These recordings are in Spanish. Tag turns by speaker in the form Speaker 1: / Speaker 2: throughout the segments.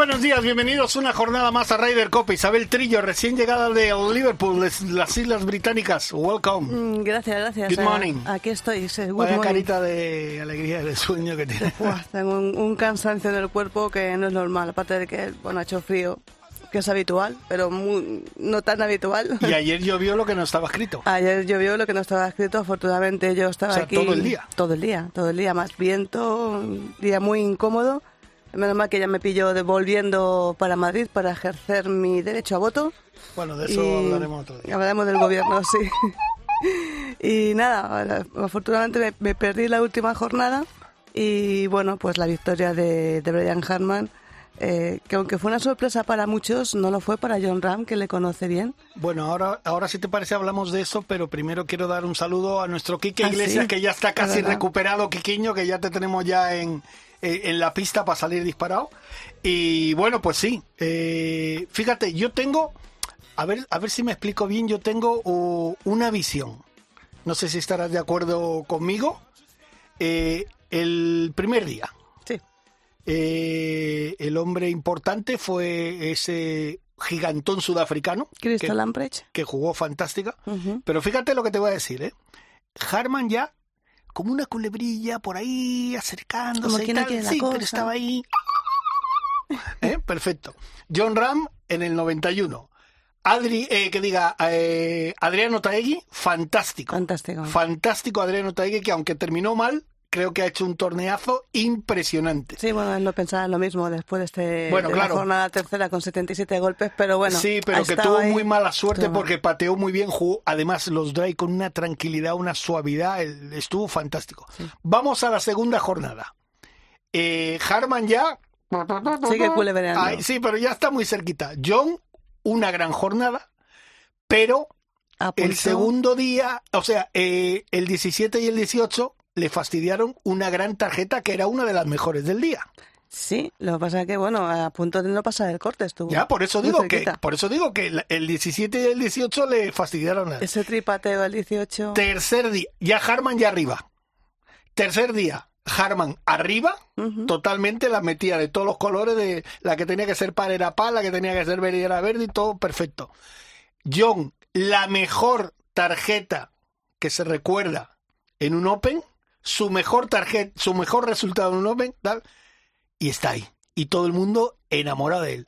Speaker 1: Buenos días, bienvenidos una jornada más a Ryder Copa. Isabel Trillo, recién llegada de Liverpool, las Islas Británicas. Welcome.
Speaker 2: Mm, Gracias, gracias.
Speaker 1: Good
Speaker 2: Eh,
Speaker 1: morning.
Speaker 2: Aquí estoy. good
Speaker 1: Vaya
Speaker 2: morning.
Speaker 1: carita de alegría y de sueño que tiene.
Speaker 2: Tengo un, un cansancio en el cuerpo que no es normal. Aparte de que, bueno, ha hecho frío, que es habitual, pero muy- no tan habitual.
Speaker 1: Y ayer llovió lo que no estaba escrito.
Speaker 2: Ayer llovió lo que no estaba escrito. Afortunadamente yo estaba
Speaker 1: O sea,
Speaker 2: aquí.
Speaker 1: todo el día.
Speaker 2: Todo el día, todo el día. Más viento, un día muy incómodo. Menos mal que ya me pilló devolviendo para Madrid para ejercer mi derecho a voto.
Speaker 1: Bueno, de eso
Speaker 2: Y
Speaker 1: hablaremos otro día.
Speaker 2: Hablaremos del gobierno, sí. y nada, afortunadamente me, me perdí la última jornada y bueno, pues la victoria de, de Brian Harman, eh, que aunque fue una sorpresa para muchos, no lo fue para John Ram, que le conoce bien.
Speaker 1: Bueno, ahora, ahora si te parece hablamos de eso, pero primero quiero dar un saludo a nuestro Quique
Speaker 2: Ah,
Speaker 1: Iglesias,
Speaker 2: sí,
Speaker 1: que ya está
Speaker 2: es
Speaker 1: casi recuperado, Quiquiño, que ya te tenemos ya en, eh, en la pista para salir disparado. Y bueno, pues sí, eh, fíjate, yo tengo, a ver, a ver si me explico bien, yo tengo uh, una visión. No sé si estarás de acuerdo conmigo. Eh, el primer día,
Speaker 2: Sí.
Speaker 1: el hombre importante fue ese gigantón sudafricano. Que- que jugó fantástica. Pero fíjate lo que te voy a decir, ¿eh? Harman ya, como una culebrilla por ahí, acercándose
Speaker 2: Como
Speaker 1: y
Speaker 2: quien no
Speaker 1: tal.
Speaker 2: quiere la
Speaker 1: sí, pero estaba ahí. ¿Eh? Perfecto. John Ram en el 91. Adri, eh, que diga, eh, Adriano Taegui, fantástico.
Speaker 2: Fantástico.
Speaker 1: Fantástico Adriano Taegui, que aunque terminó mal, creo que ha hecho un torneazo impresionante.
Speaker 2: Sí, bueno, él no pensaba lo mismo después de, este,
Speaker 1: Bueno,
Speaker 2: de
Speaker 1: claro.
Speaker 2: la jornada tercera con 77 golpes, pero bueno.
Speaker 1: sí, pero que tuvo
Speaker 2: ahí.
Speaker 1: muy mala suerte porque pateó muy bien, jugó además los drive con una tranquilidad, una suavidad, estuvo fantástico. Vamos a la segunda jornada. Eh, Harman ya...
Speaker 2: Sigue.
Speaker 1: Ay, sí, pero ya está muy cerquita. John, una gran jornada, pero el segundo día, o sea, eh, el 17 y el 18 le fastidiaron una gran tarjeta que era una de las mejores del día.
Speaker 2: Sí, lo que pasa es que, bueno, a punto de no pasar el corte estuvo.
Speaker 1: Ya, por eso digo que por eso digo que el- el 17 y el 18 le fastidiaron. a-
Speaker 2: Ese tripateo al 18.
Speaker 1: Tercer día, ya Harman ya arriba. Tercer día, Harman arriba, totalmente la metía de todos los colores, de la que tenía que ser par era par, la que tenía que ser verde era verde y todo perfecto. John, la mejor tarjeta que se recuerda en un Open, su mejor tarjeta, su mejor resultado en un Open, tal, y está ahí. Y todo el mundo enamorado de él.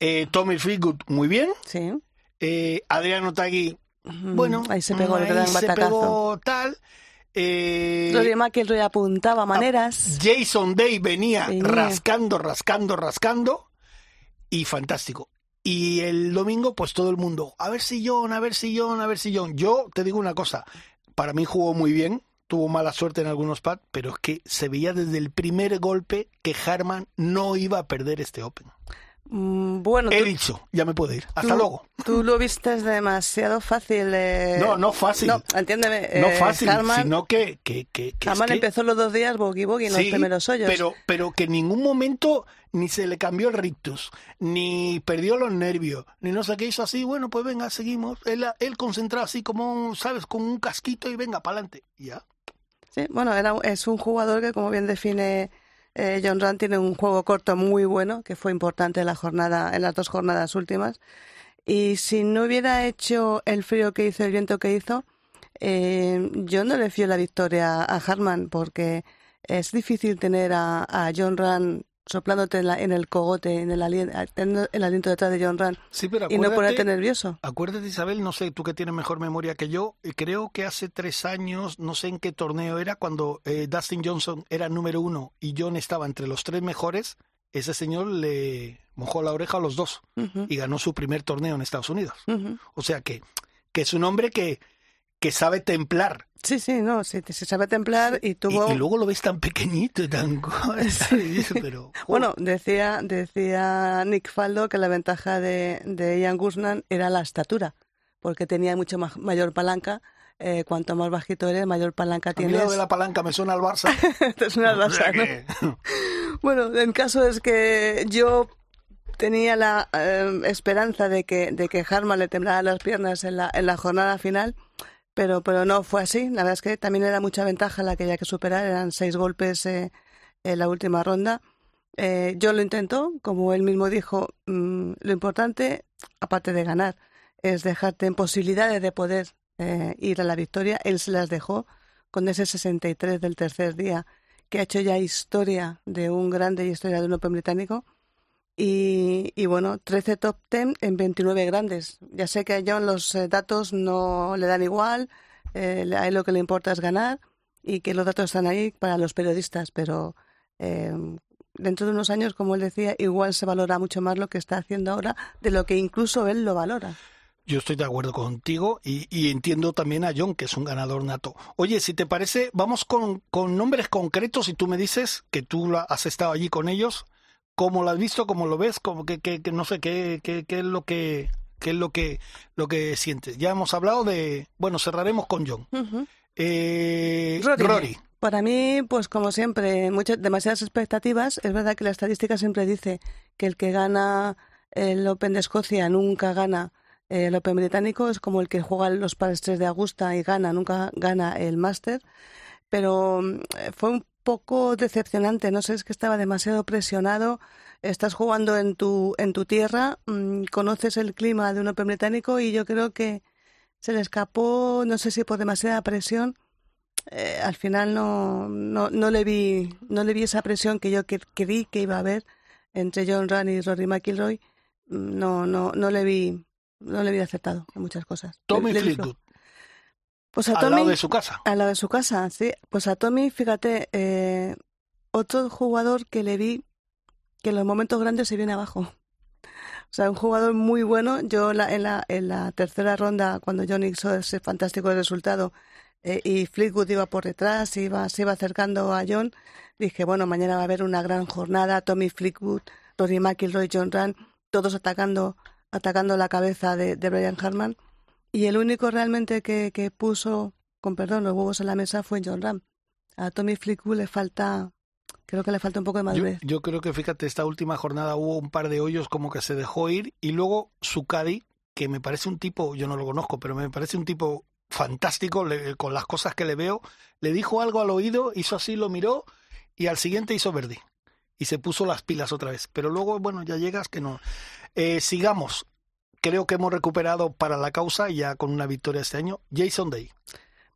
Speaker 1: Eh, Tommy Fleetwood, muy bien.
Speaker 2: Sí.
Speaker 1: Eh, Adriano Tagui, bueno,
Speaker 2: Ahí se pegó el gran
Speaker 1: se
Speaker 2: batacazo.
Speaker 1: pegó tal. Eh,
Speaker 2: Rory McIlroy apuntaba maneras.
Speaker 1: Jason Day venía
Speaker 2: Sí.
Speaker 1: rascando, rascando, rascando y fantástico. Y el domingo, pues todo el mundo, a ver si John, a ver si John, a ver si John. Yo te digo una cosa, para mí jugó muy bien, tuvo mala suerte en algunos pads, pero es que se veía desde el primer golpe que Harman no iba a perder este Open.
Speaker 2: Mm, bueno,
Speaker 1: He
Speaker 2: tú,
Speaker 1: dicho, ya me puedo ir. Hasta
Speaker 2: tú-
Speaker 1: luego.
Speaker 2: tú lo vistes demasiado fácil. eh.
Speaker 1: No, no fácil.
Speaker 2: No, entiéndeme.
Speaker 1: No
Speaker 2: eh,
Speaker 1: fácil,
Speaker 2: Harman,
Speaker 1: sino que... que, que,
Speaker 2: Harman empezó los dos días bogey bogey en
Speaker 1: Sí,
Speaker 2: los primeros hoyos.
Speaker 1: Pero, pero que en ningún momento ni se le cambió el rictus, ni perdió los nervios, ni no sé qué hizo así, bueno, pues venga, seguimos. Él, él concentrado así como, ¿sabes? Con un casquito y venga, para adelante. Ya.
Speaker 2: Sí, bueno, era, es un jugador que, como bien define eh, John Rand, tiene un juego corto muy bueno, que fue importante en la jornada, en las dos jornadas últimas. Y si no hubiera hecho el frío que hizo, el viento que hizo, eh, yo no le fío la victoria a Harman, porque es difícil tener a, a John Rand soplándote en, la- en el cogote, en el, alien- teniendo el aliento detrás de John Rand,
Speaker 1: Sí, pero
Speaker 2: y no ponerte nervioso.
Speaker 1: acuérdate, Isabel, no sé, tú que tienes mejor memoria que yo, eh, creo que hace tres años, no sé en qué torneo era, cuando eh, Dustin Johnson era número uno y John estaba entre los tres mejores, ese señor le mojó la oreja a los dos y ganó su primer torneo en Estados Unidos. O sea que, que es un hombre que, que sabe templar.
Speaker 2: Sí, sí, no, sí, se sabe templar y
Speaker 1: Y,
Speaker 2: tuvo...
Speaker 1: y luego lo ves tan pequeñito, tan... pero,
Speaker 2: Bueno, decía, decía Nick Faldo que la ventaja de, de Ian Guzman era la estatura, porque tenía mucho más, mayor palanca. Eh, cuanto más bajito eres, mayor palanca tienes.
Speaker 1: A mí lo de la palanca me suena al Barça.
Speaker 2: Te suena al Barça, ¿no? bueno, el caso es que yo tenía la eh, esperanza de que, de que Harman le temblara las piernas en la, en la jornada final, pero, pero no fue así. La verdad es que también era mucha ventaja la que había que superar, eran seis golpes eh, en la última ronda. Eh, yo lo intentó, como él mismo dijo, mm, lo importante, aparte de ganar, es dejarte en posibilidades de poder eh, ir a la victoria. Él se las dejó con ese 63 del tercer día, que ha hecho ya historia de un grande y historia de un Open británico. Y, y, bueno, 13 top 10 en 29 grandes. Ya sé que a John los eh, datos no le dan igual, eh, a él lo que le importa es ganar y que los datos están ahí para los periodistas, pero eh, dentro de unos años, como él decía, igual se valora mucho más lo que está haciendo ahora de lo que incluso él lo valora.
Speaker 1: Yo estoy de acuerdo contigo y, entiendo también a John, que es un ganador nato. Oye, si te parece, vamos con, con nombres concretos y tú me dices que tú has estado allí con ellos cómo lo has visto, cómo lo ves, como que, que, que no sé qué, qué, qué es lo que qué es lo que lo que sientes. Ya hemos hablado de, bueno, cerraremos con John. Uh -huh. eh,
Speaker 2: Rory.
Speaker 1: Rory.
Speaker 2: Para mí, pues como siempre, muchas demasiadas expectativas. Es verdad que la estadística siempre dice que el que gana el Open de Escocia nunca gana el Open británico, es como el que juega los pares 3 de Augusta y gana, nunca gana el Master. Pero fue un poco decepcionante. No sé, es que estaba demasiado presionado. Estás jugando en tu, en tu tierra, mmm, conoces el clima de un Open británico y yo creo que se le escapó, no sé si por demasiada presión. Eh, al final no, no, no, le vi, no le vi esa presión que yo que, creí que iba a haber entre John Run y Rory McIlroy. No, no, no le vi, no le vi acertado en muchas cosas.
Speaker 1: Tommy Fleetwood.
Speaker 2: Pues a
Speaker 1: al
Speaker 2: Tommy,
Speaker 1: lado de su casa.
Speaker 2: Al lado de su casa, sí. Pues a Tommy, fíjate, eh, otro jugador que le vi que en los momentos grandes se viene abajo. O sea, un jugador muy bueno. Yo la, en, la, en la tercera ronda, cuando John hizo ese fantástico resultado eh, y Fleetwood iba por detrás, iba, se iba acercando a John, dije, bueno, mañana va a haber una gran jornada. Tommy Fleetwood, Rory McIlroy, John Rand, todos atacando, atacando la cabeza de, de Brian Harman. Y el único realmente que, que, puso, con perdón, los huevos en la mesa fue John Ram. A Tommy Fleetwood le falta, creo que le falta un poco de madurez.
Speaker 1: Yo, yo, creo que, fíjate, esta última jornada hubo un par de hoyos como que se dejó ir y luego su caddy, que me parece un tipo, yo no lo conozco, pero me parece un tipo fantástico le, con las cosas que le veo, le dijo algo al oído, hizo así, lo miró y al siguiente hizo verde. Y se puso las pilas otra vez. Pero luego, bueno, ya llegas que no. Eh, sigamos creo que hemos recuperado para la causa ya con una victoria este año. Jason Day.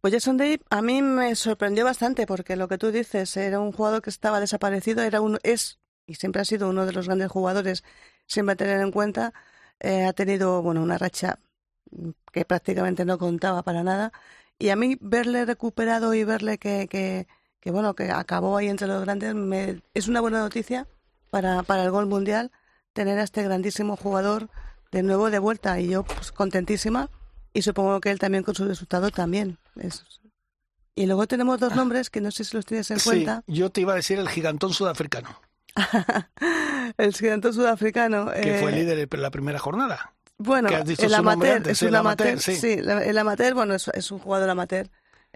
Speaker 2: Pues Jason Day a mí me sorprendió bastante porque lo que tú dices era un jugador que estaba desaparecido, era un es y siempre ha sido uno de los grandes jugadores, siempre a tener en cuenta. Eh, ha tenido bueno una racha que prácticamente no contaba para nada y a mí verle recuperado y verle que, que, bueno que acabó ahí entre los grandes me, es una buena noticia para, para el gol mundial tener a este grandísimo jugador de nuevo de vuelta y yo pues contentísima y supongo que él también con su resultado también. Es... Y luego tenemos dos nombres que no sé si los tienes en
Speaker 1: sí,
Speaker 2: cuenta.
Speaker 1: Yo te iba a decir el gigantón sudafricano.
Speaker 2: el gigantón sudafricano.
Speaker 1: Que
Speaker 2: eh...
Speaker 1: fue líder en la primera jornada.
Speaker 2: Bueno, el amateur, es
Speaker 1: el
Speaker 2: un amateur,
Speaker 1: amateur, sí.
Speaker 2: sí. el amateur, bueno, es, es un jugador amateur.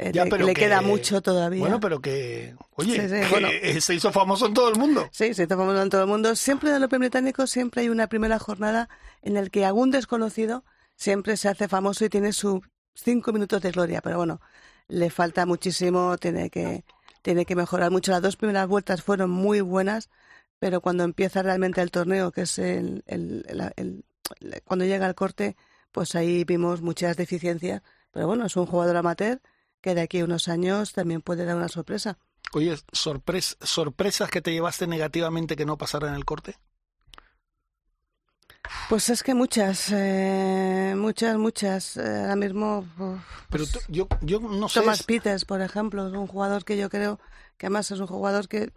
Speaker 2: Eh, pero le que, queda mucho todavía.
Speaker 1: Bueno, pero que, oye, sí, sí, que bueno, se hizo famoso en todo el mundo.
Speaker 2: Sí, se hizo famoso en todo el mundo. Siempre en el Open británico siempre hay una primera jornada en la que algún desconocido siempre se hace famoso y tiene sus cinco minutos de gloria. Pero bueno, le falta muchísimo, tiene que, tiene que mejorar mucho. Las dos primeras vueltas fueron muy buenas, pero cuando empieza realmente el torneo, que es el, el, el, el cuando llega el corte, pues ahí vimos muchas deficiencias. Pero bueno, es un jugador amateur que de aquí a unos años también puede dar una sorpresa.
Speaker 1: Oye, sorpres ¿sorpresas que te llevaste negativamente que no pasaran el corte?
Speaker 2: Pues es que muchas, eh, muchas, muchas. Eh, ahora mismo. Pues,
Speaker 1: Pero yo, yo no sé.
Speaker 2: Thomas Peters, por ejemplo, es un jugador que yo creo que además es un jugador que,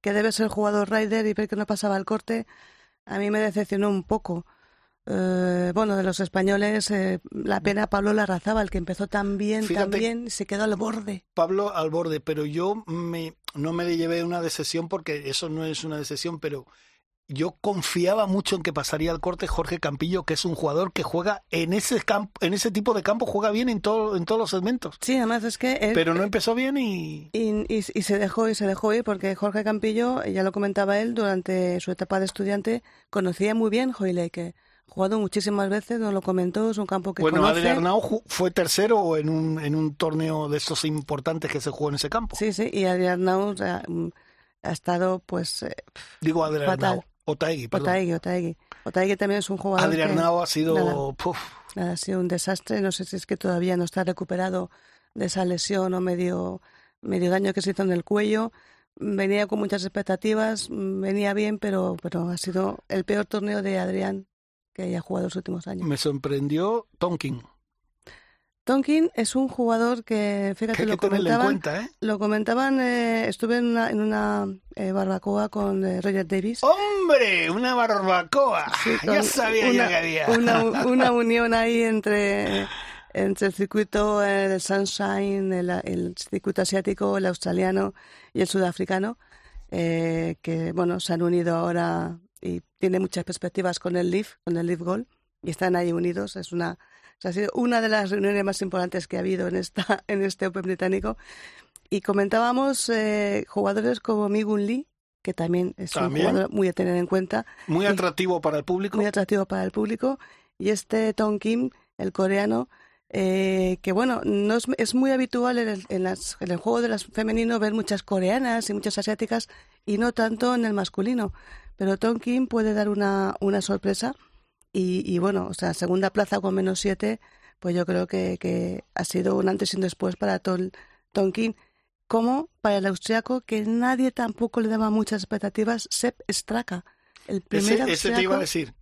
Speaker 2: que debe ser jugador rider y ver que no pasaba el corte. A mí me decepcionó un poco. Eh, bueno, de los españoles, eh, la pena Pablo Larrazaba, el que empezó tan bien,
Speaker 1: Fíjate,
Speaker 2: tan bien, se quedó al borde.
Speaker 1: Pablo al borde, pero yo me, no me le llevé una decisión porque eso no es una decisión, pero yo confiaba mucho en que pasaría al corte Jorge Campillo, que es un jugador que juega en ese campo, en ese tipo de campo, juega bien en todo, en todos los segmentos.
Speaker 2: Sí, además es que él-
Speaker 1: Pero no empezó bien y
Speaker 2: Y, y- y se dejó y se dejó ir porque Jorge Campillo, ya lo comentaba él, durante su etapa de estudiante conocía muy bien Hoylake. Ha jugado muchísimas veces, nos lo comentó, es un campo que
Speaker 1: bueno,
Speaker 2: conoce.
Speaker 1: Adrián Arnau fue tercero en un, en un torneo de esos importantes que se jugó en ese campo.
Speaker 2: Sí, sí, y Adrián Arnau sea, mm, ha estado, pues, eh,
Speaker 1: Digo Adrián
Speaker 2: Fatal.
Speaker 1: Arnau, Otaegui, perdón.
Speaker 2: Otaegui, Otaegui. Otaegui también es un jugador
Speaker 1: Adrián
Speaker 2: que
Speaker 1: Arnau ha sido
Speaker 2: Nada.
Speaker 1: puf,
Speaker 2: ha sido un desastre. No sé si es que todavía no está recuperado de esa lesión o medio, medio daño que se hizo en el cuello. Venía con muchas expectativas, mm, venía bien, pero, pero ha sido el peor torneo de Adrián que haya jugado los últimos años.
Speaker 1: me sorprendió Tonkin.
Speaker 2: Tonkin es un jugador que,
Speaker 1: Que hay
Speaker 2: fíjate,
Speaker 1: que
Speaker 2: lo
Speaker 1: tenerlo en
Speaker 2: comentaban,
Speaker 1: cuenta, ¿eh?
Speaker 2: lo comentaban, eh, estuve en una, en una eh, barbacoa con eh, Roger Davis.
Speaker 1: ¡Hombre! ¡Una barbacoa!
Speaker 2: Sí,
Speaker 1: ya sabía yo
Speaker 2: una,
Speaker 1: que había.
Speaker 2: Una, una unión ahí entre, entre el circuito eh, del Sunshine, el, el circuito asiático, el australiano y el sudafricano, eh, que bueno, se han unido ahora y tiene muchas perspectivas con el Leaf, con el Leaf Gold, y están ahí unidos. Es una, o sea, ha sido una de las reuniones más importantes que ha habido en, esta, en este Open británico. Y comentábamos eh, jugadores como Migun Lee, que también es
Speaker 1: También.
Speaker 2: un jugador muy a tener en cuenta,
Speaker 1: Muy atractivo para el público.
Speaker 2: muy atractivo para el público. Y este Tom Kim, el coreano, eh, que bueno, no es, es muy habitual en el, en, las- en el juego de las femenino ver muchas coreanas y muchas asiáticas y no tanto en el masculino. Pero Tom Kim puede dar una, una sorpresa y, y bueno, o sea, segunda plaza con menos siete, pues yo creo que, que ha sido un antes y un después para Tom Kim. Como para el austriaco, que nadie tampoco le daba muchas expectativas, Sepp Straka. El primer
Speaker 1: Ese, ese te iba a
Speaker 2: austriaco-
Speaker 1: decir.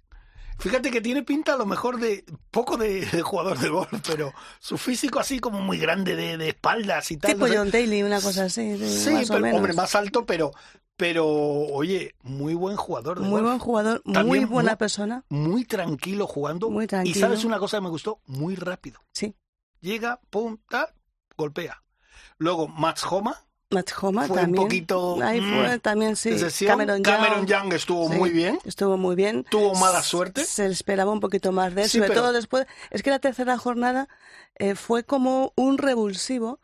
Speaker 1: Fíjate que tiene pinta a lo mejor de poco de, de jugador de golf, pero su físico así como muy grande de, de espaldas y tal.
Speaker 2: Tipo. John Daly, una cosa así, de-
Speaker 1: Sí,
Speaker 2: más o
Speaker 1: pero,
Speaker 2: menos.
Speaker 1: hombre, más alto, pero, pero oye, muy buen jugador de
Speaker 2: Muy
Speaker 1: golf.
Speaker 2: buen jugador, muy buena
Speaker 1: muy-
Speaker 2: persona.
Speaker 1: Muy tranquilo jugando.
Speaker 2: Muy
Speaker 1: Y
Speaker 2: tranquilo.
Speaker 1: sabes una cosa que me gustó, muy rápido.
Speaker 2: Sí.
Speaker 1: Llega, pum, tal, golpea. Luego Mats Homa,
Speaker 2: Matt Homa
Speaker 1: Fue un poquito,
Speaker 2: Ahí
Speaker 1: mm,
Speaker 2: fue también, sí. Cameron,
Speaker 1: Cameron
Speaker 2: Young.
Speaker 1: Young estuvo
Speaker 2: Sí,
Speaker 1: muy bien.
Speaker 2: Estuvo muy bien.
Speaker 1: Tuvo mala suerte.
Speaker 2: Se esperaba un poquito más de él,
Speaker 1: Sí,
Speaker 2: sobre
Speaker 1: pero-
Speaker 2: todo después. Es que la tercera jornada eh, fue como un revulsivo.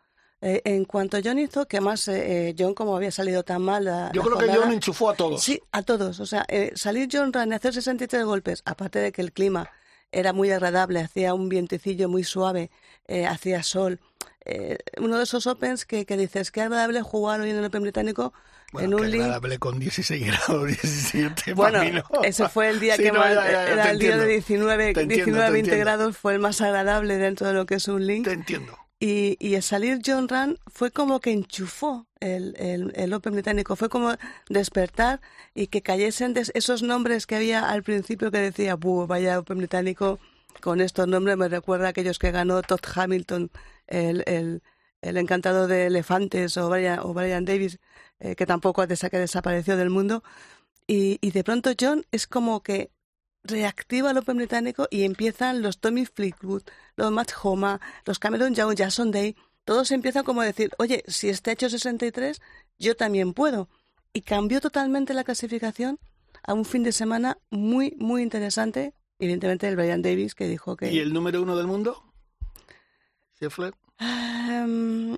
Speaker 2: Eh, en cuanto John hizo, que más eh, eh, John, como había salido tan mal. La,
Speaker 1: Yo
Speaker 2: la
Speaker 1: creo que
Speaker 2: jornada-
Speaker 1: John enchufó a todos.
Speaker 2: Sí, a todos. O sea, eh, salir John Ryan y hacer 63 golpes, aparte de que el clima era muy agradable, hacía un vientecillo muy suave, eh, hacía sol. eh, uno de esos Opens que, que dices, qué agradable jugar hoy en el Open británico
Speaker 1: Bueno,
Speaker 2: en un link.
Speaker 1: agradable con 16 grados, 17.
Speaker 2: Bueno,
Speaker 1: para mí no.
Speaker 2: ese fue el día
Speaker 1: Sí,
Speaker 2: que
Speaker 1: no,
Speaker 2: más,
Speaker 1: ya, ya,
Speaker 2: era el día de
Speaker 1: entiendo.
Speaker 2: 19,
Speaker 1: Te entiendo,
Speaker 2: 19
Speaker 1: te
Speaker 2: 20
Speaker 1: entiendo.
Speaker 2: grados, fue el más agradable dentro de lo que es un link.
Speaker 1: Te entiendo.
Speaker 2: Y, el salir John Rand fue como que enchufó el, el, Open británico, fue como despertar y que cayesen esos nombres que había al principio que decía, Buh, vaya Open británico, con estos nombres me recuerda a aquellos que ganó Todd Hamilton, el, el, el encantado de elefantes, o Brian, o Davis, eh, que tampoco desapareció del mundo. Y, y de pronto John es como que reactiva el Open británico y empiezan los Tommy Fleetwood, los Matt Homa, los Cameron Young, Jason Day, todos empiezan como a decir, oye, si este ha hecho 63, yo también puedo. Y cambió totalmente la clasificación a un fin de semana muy, muy interesante. Evidentemente el Brian Davis que dijo que...
Speaker 1: ¿Y el número uno del mundo? Scheffler.
Speaker 2: Em,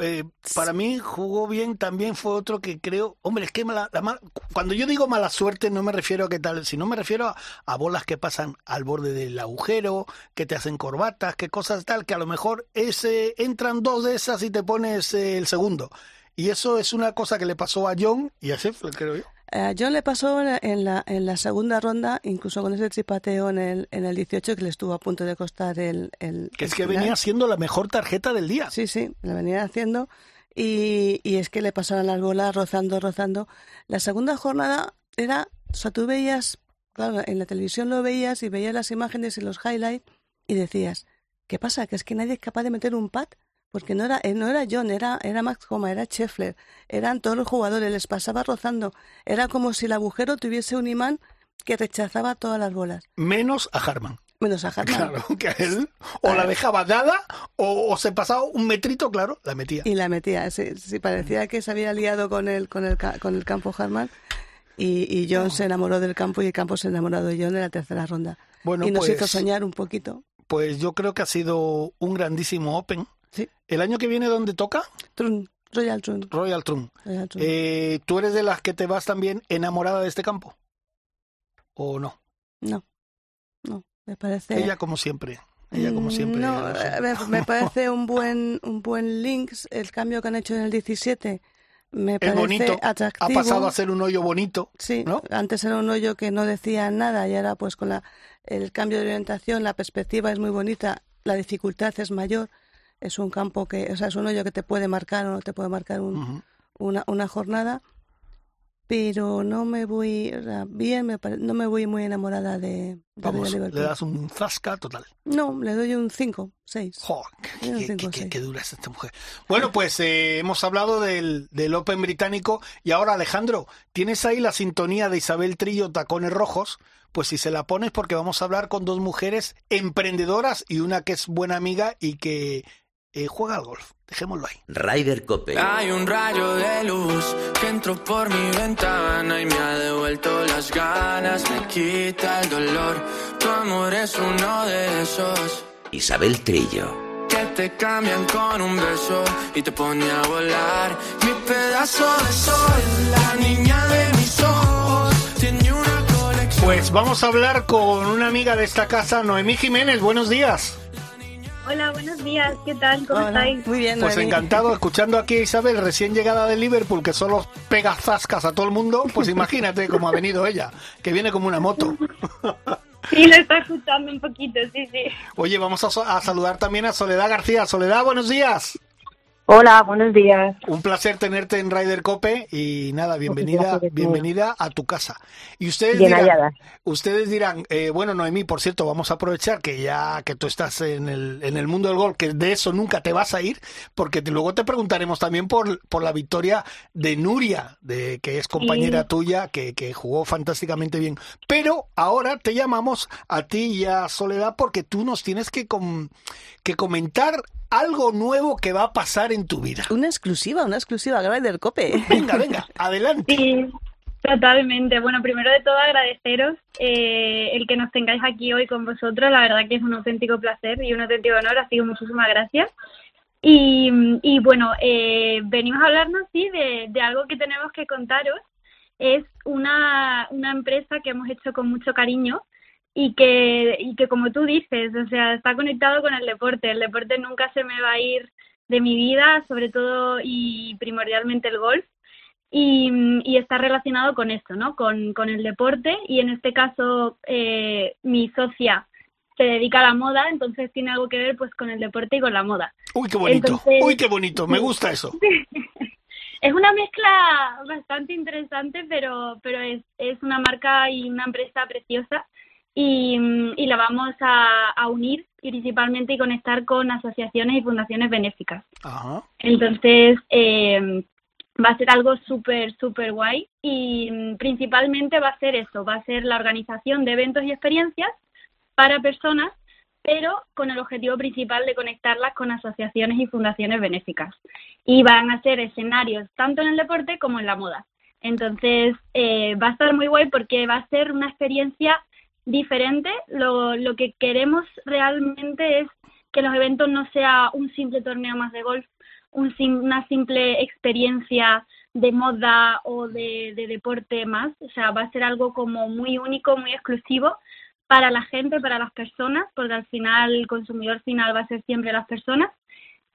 Speaker 1: Eh, para mí jugó bien, también fue otro que creo, hombre, es que mala- la mal- cuando yo digo mala suerte no me refiero a qué tal, sino me refiero a, a bolas que pasan al borde del agujero, que te hacen corbatas, que cosas tal, que a lo mejor ese entran dos de esas y te pones eh, el segundo. Y eso es una cosa que le pasó a John y a Scheffler, creo yo.
Speaker 2: A John le pasó en la, en la segunda ronda, incluso con ese tripateo en el, en el 18, que le estuvo a punto de costar el... el
Speaker 1: Que es
Speaker 2: el
Speaker 1: que
Speaker 2: final.
Speaker 1: venía siendo la mejor tarjeta del día.
Speaker 2: Sí, sí, la venía haciendo. Y, y es que le pasaban las bolas rozando, rozando. La segunda jornada era, o sea, tú veías, claro, en la televisión lo veías y veías las imágenes y los highlights y decías, ¿qué pasa? Que es que nadie es capaz de meter un pad. Porque no era, eh, no era John, era, era Max Homa, era Scheffler, eran todos los jugadores, les pasaba rozando. Era como si el agujero tuviese un imán que rechazaba todas las bolas,
Speaker 1: Menos a Harman.
Speaker 2: menos a Harman.
Speaker 1: Claro, que a él o la dejaba dada o, o se pasaba un metrito, claro, la metía.
Speaker 2: y la metía. Sí, sí, parecía que se había liado con el, con el, con el campo Harman. y, John se enamoró del campo y el campo se enamoró de John en la tercera ronda.
Speaker 1: Bueno,
Speaker 2: y nos
Speaker 1: pues,
Speaker 2: hizo soñar un poquito.
Speaker 1: Pues yo creo que ha sido un grandísimo Open.
Speaker 2: Sí.
Speaker 1: ¿El año que viene dónde toca?
Speaker 2: Trun, Royal Trun.
Speaker 1: Royal Trun.
Speaker 2: Royal Trun.
Speaker 1: Eh, ¿Tú eres de las que te vas también enamorada de este campo? ¿O no?
Speaker 2: no, no, me parece...
Speaker 1: Ella como siempre. Ella como siempre.
Speaker 2: No, ver, me parece un buen, un buen links el cambio que han hecho en el 17. Me
Speaker 1: es
Speaker 2: parece
Speaker 1: bonito.
Speaker 2: atractivo.
Speaker 1: Ha pasado a ser un hoyo bonito.
Speaker 2: Sí,
Speaker 1: ¿no?
Speaker 2: antes era un hoyo que no decía nada y ahora pues con la, el cambio de orientación la perspectiva es muy bonita, la dificultad es mayor, es un campo que, o sea, es un hoyo que te puede marcar o no te puede marcar un, una, una jornada, pero no me voy, o sea, bien, me pare- no me voy muy enamorada de, de
Speaker 1: Vamos,
Speaker 2: Royal
Speaker 1: le das un zasca total.
Speaker 2: No, le doy un 5, 6.
Speaker 1: Jo, qué,
Speaker 2: Un
Speaker 1: qué-
Speaker 2: cinco,
Speaker 1: qué-
Speaker 2: seis.
Speaker 1: qué dura es esta mujer. Bueno, pues eh, hemos hablado del, del Open británico y ahora Alejandro, tienes ahí la sintonía de Isabel Trillo, Tacones Rojos. Pues si se la pones porque vamos a hablar con dos mujeres emprendedoras y una que es buena amiga y que eh, juega al golf. Dejémoslo ahí.
Speaker 3: Ryder Cope.
Speaker 4: Hay un rayo de luz que entró por mi ventana y me ha devuelto las ganas, me quita el dolor. Tu amor es uno de esos
Speaker 3: Isabel Trillo.
Speaker 4: que te cambian con un beso y te pone a volar. Mi pedazo de sol, la niña de mis ojos, tiene una colección.
Speaker 1: Pues vamos a hablar con una amiga de esta casa, Noemí Jiménez. Buenos días.
Speaker 5: Hola, buenos días, ¿qué tal? ¿Cómo
Speaker 2: Hola,
Speaker 5: estáis?
Speaker 2: muy bien,
Speaker 1: Pues
Speaker 2: Noemí.
Speaker 1: encantado, escuchando aquí a Isabel, recién llegada de Liverpool, que solo pega zascas a todo el mundo, pues imagínate cómo ha venido ella, que viene como una moto.
Speaker 5: Sí, lo está escuchando un poquito, sí, sí.
Speaker 1: Oye, vamos a saludar también a Soledad García. Soledad, buenos días.
Speaker 6: Hola, buenos días.
Speaker 1: Un placer tenerte en Ryder Cope y nada, bienvenida, bienvenida a tu casa. Y ustedes
Speaker 6: Bien
Speaker 1: dirán,
Speaker 6: hallada.
Speaker 1: ustedes dirán, eh, bueno, Noemí, por cierto, vamos a aprovechar que ya que tú estás en el, en el mundo del golf, que de eso nunca te vas a ir, porque te- luego te preguntaremos también por, por la victoria de Nuria, de que es compañera
Speaker 5: Sí.
Speaker 1: tuya, que, que jugó fantásticamente bien. Pero ahora te llamamos a ti y a Soledad porque tú nos tienes que, com- que comentar algo nuevo que va a pasar en tu vida.
Speaker 2: Una exclusiva, una exclusiva, Ryder Cope.
Speaker 1: Venga, venga, adelante.
Speaker 5: Sí, totalmente. Bueno, primero de todo agradeceros eh, el que nos tengáis aquí hoy con vosotros. La verdad que es un auténtico placer y un auténtico honor, así que muchísimas gracias. Y, y bueno, eh, venimos a hablarnos, sí, de, de algo que tenemos que contaros. Es una, una empresa que hemos hecho con mucho cariño y que, y que como tú dices, o sea, está conectado con el deporte. El deporte nunca se me va a ir de mi vida, sobre todo y primordialmente el golf. Y, y está relacionado con esto, ¿no? Con, con el deporte y en este caso eh, mi socia se dedica a la moda, entonces tiene algo que ver pues con el deporte y con la moda.
Speaker 1: Uy, qué bonito.
Speaker 5: Entonces-
Speaker 1: Uy, qué bonito. Me gusta eso.
Speaker 5: Es una mezcla bastante interesante, pero, pero es, es una marca y una empresa preciosa y, y la vamos a, a unir principalmente y conectar con asociaciones y fundaciones benéficas.
Speaker 1: Ajá.
Speaker 5: Entonces, eh, va a ser algo súper, súper guay y mm, principalmente va a ser eso, va a ser la organización de eventos y experiencias para personas, pero con el objetivo principal de conectarlas con asociaciones y fundaciones benéficas. Y van a ser escenarios tanto en el deporte como en la moda. Entonces, eh, va a estar muy guay porque va a ser una experiencia diferente. Lo, lo que queremos realmente es que los eventos no sea un simple torneo más de golf, un una simple experiencia de moda o de, de deporte más. O sea, va a ser algo como muy único, muy exclusivo para la gente, para las personas, porque al final el consumidor final va a ser siempre las personas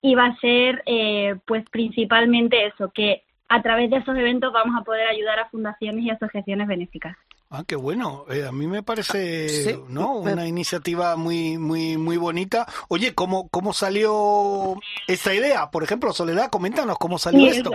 Speaker 5: y va a ser eh, pues principalmente eso, que a través de esos eventos vamos a poder ayudar a fundaciones y asociaciones benéficas.
Speaker 1: Ah, qué bueno. Eh, a mí me parece,
Speaker 2: Sí.
Speaker 1: ¿no?
Speaker 2: Me-
Speaker 1: Una iniciativa muy, muy, muy bonita. Oye, ¿cómo, cómo salió esta idea? Por ejemplo, Soledad, coméntanos cómo salió
Speaker 5: Sí,
Speaker 1: esto.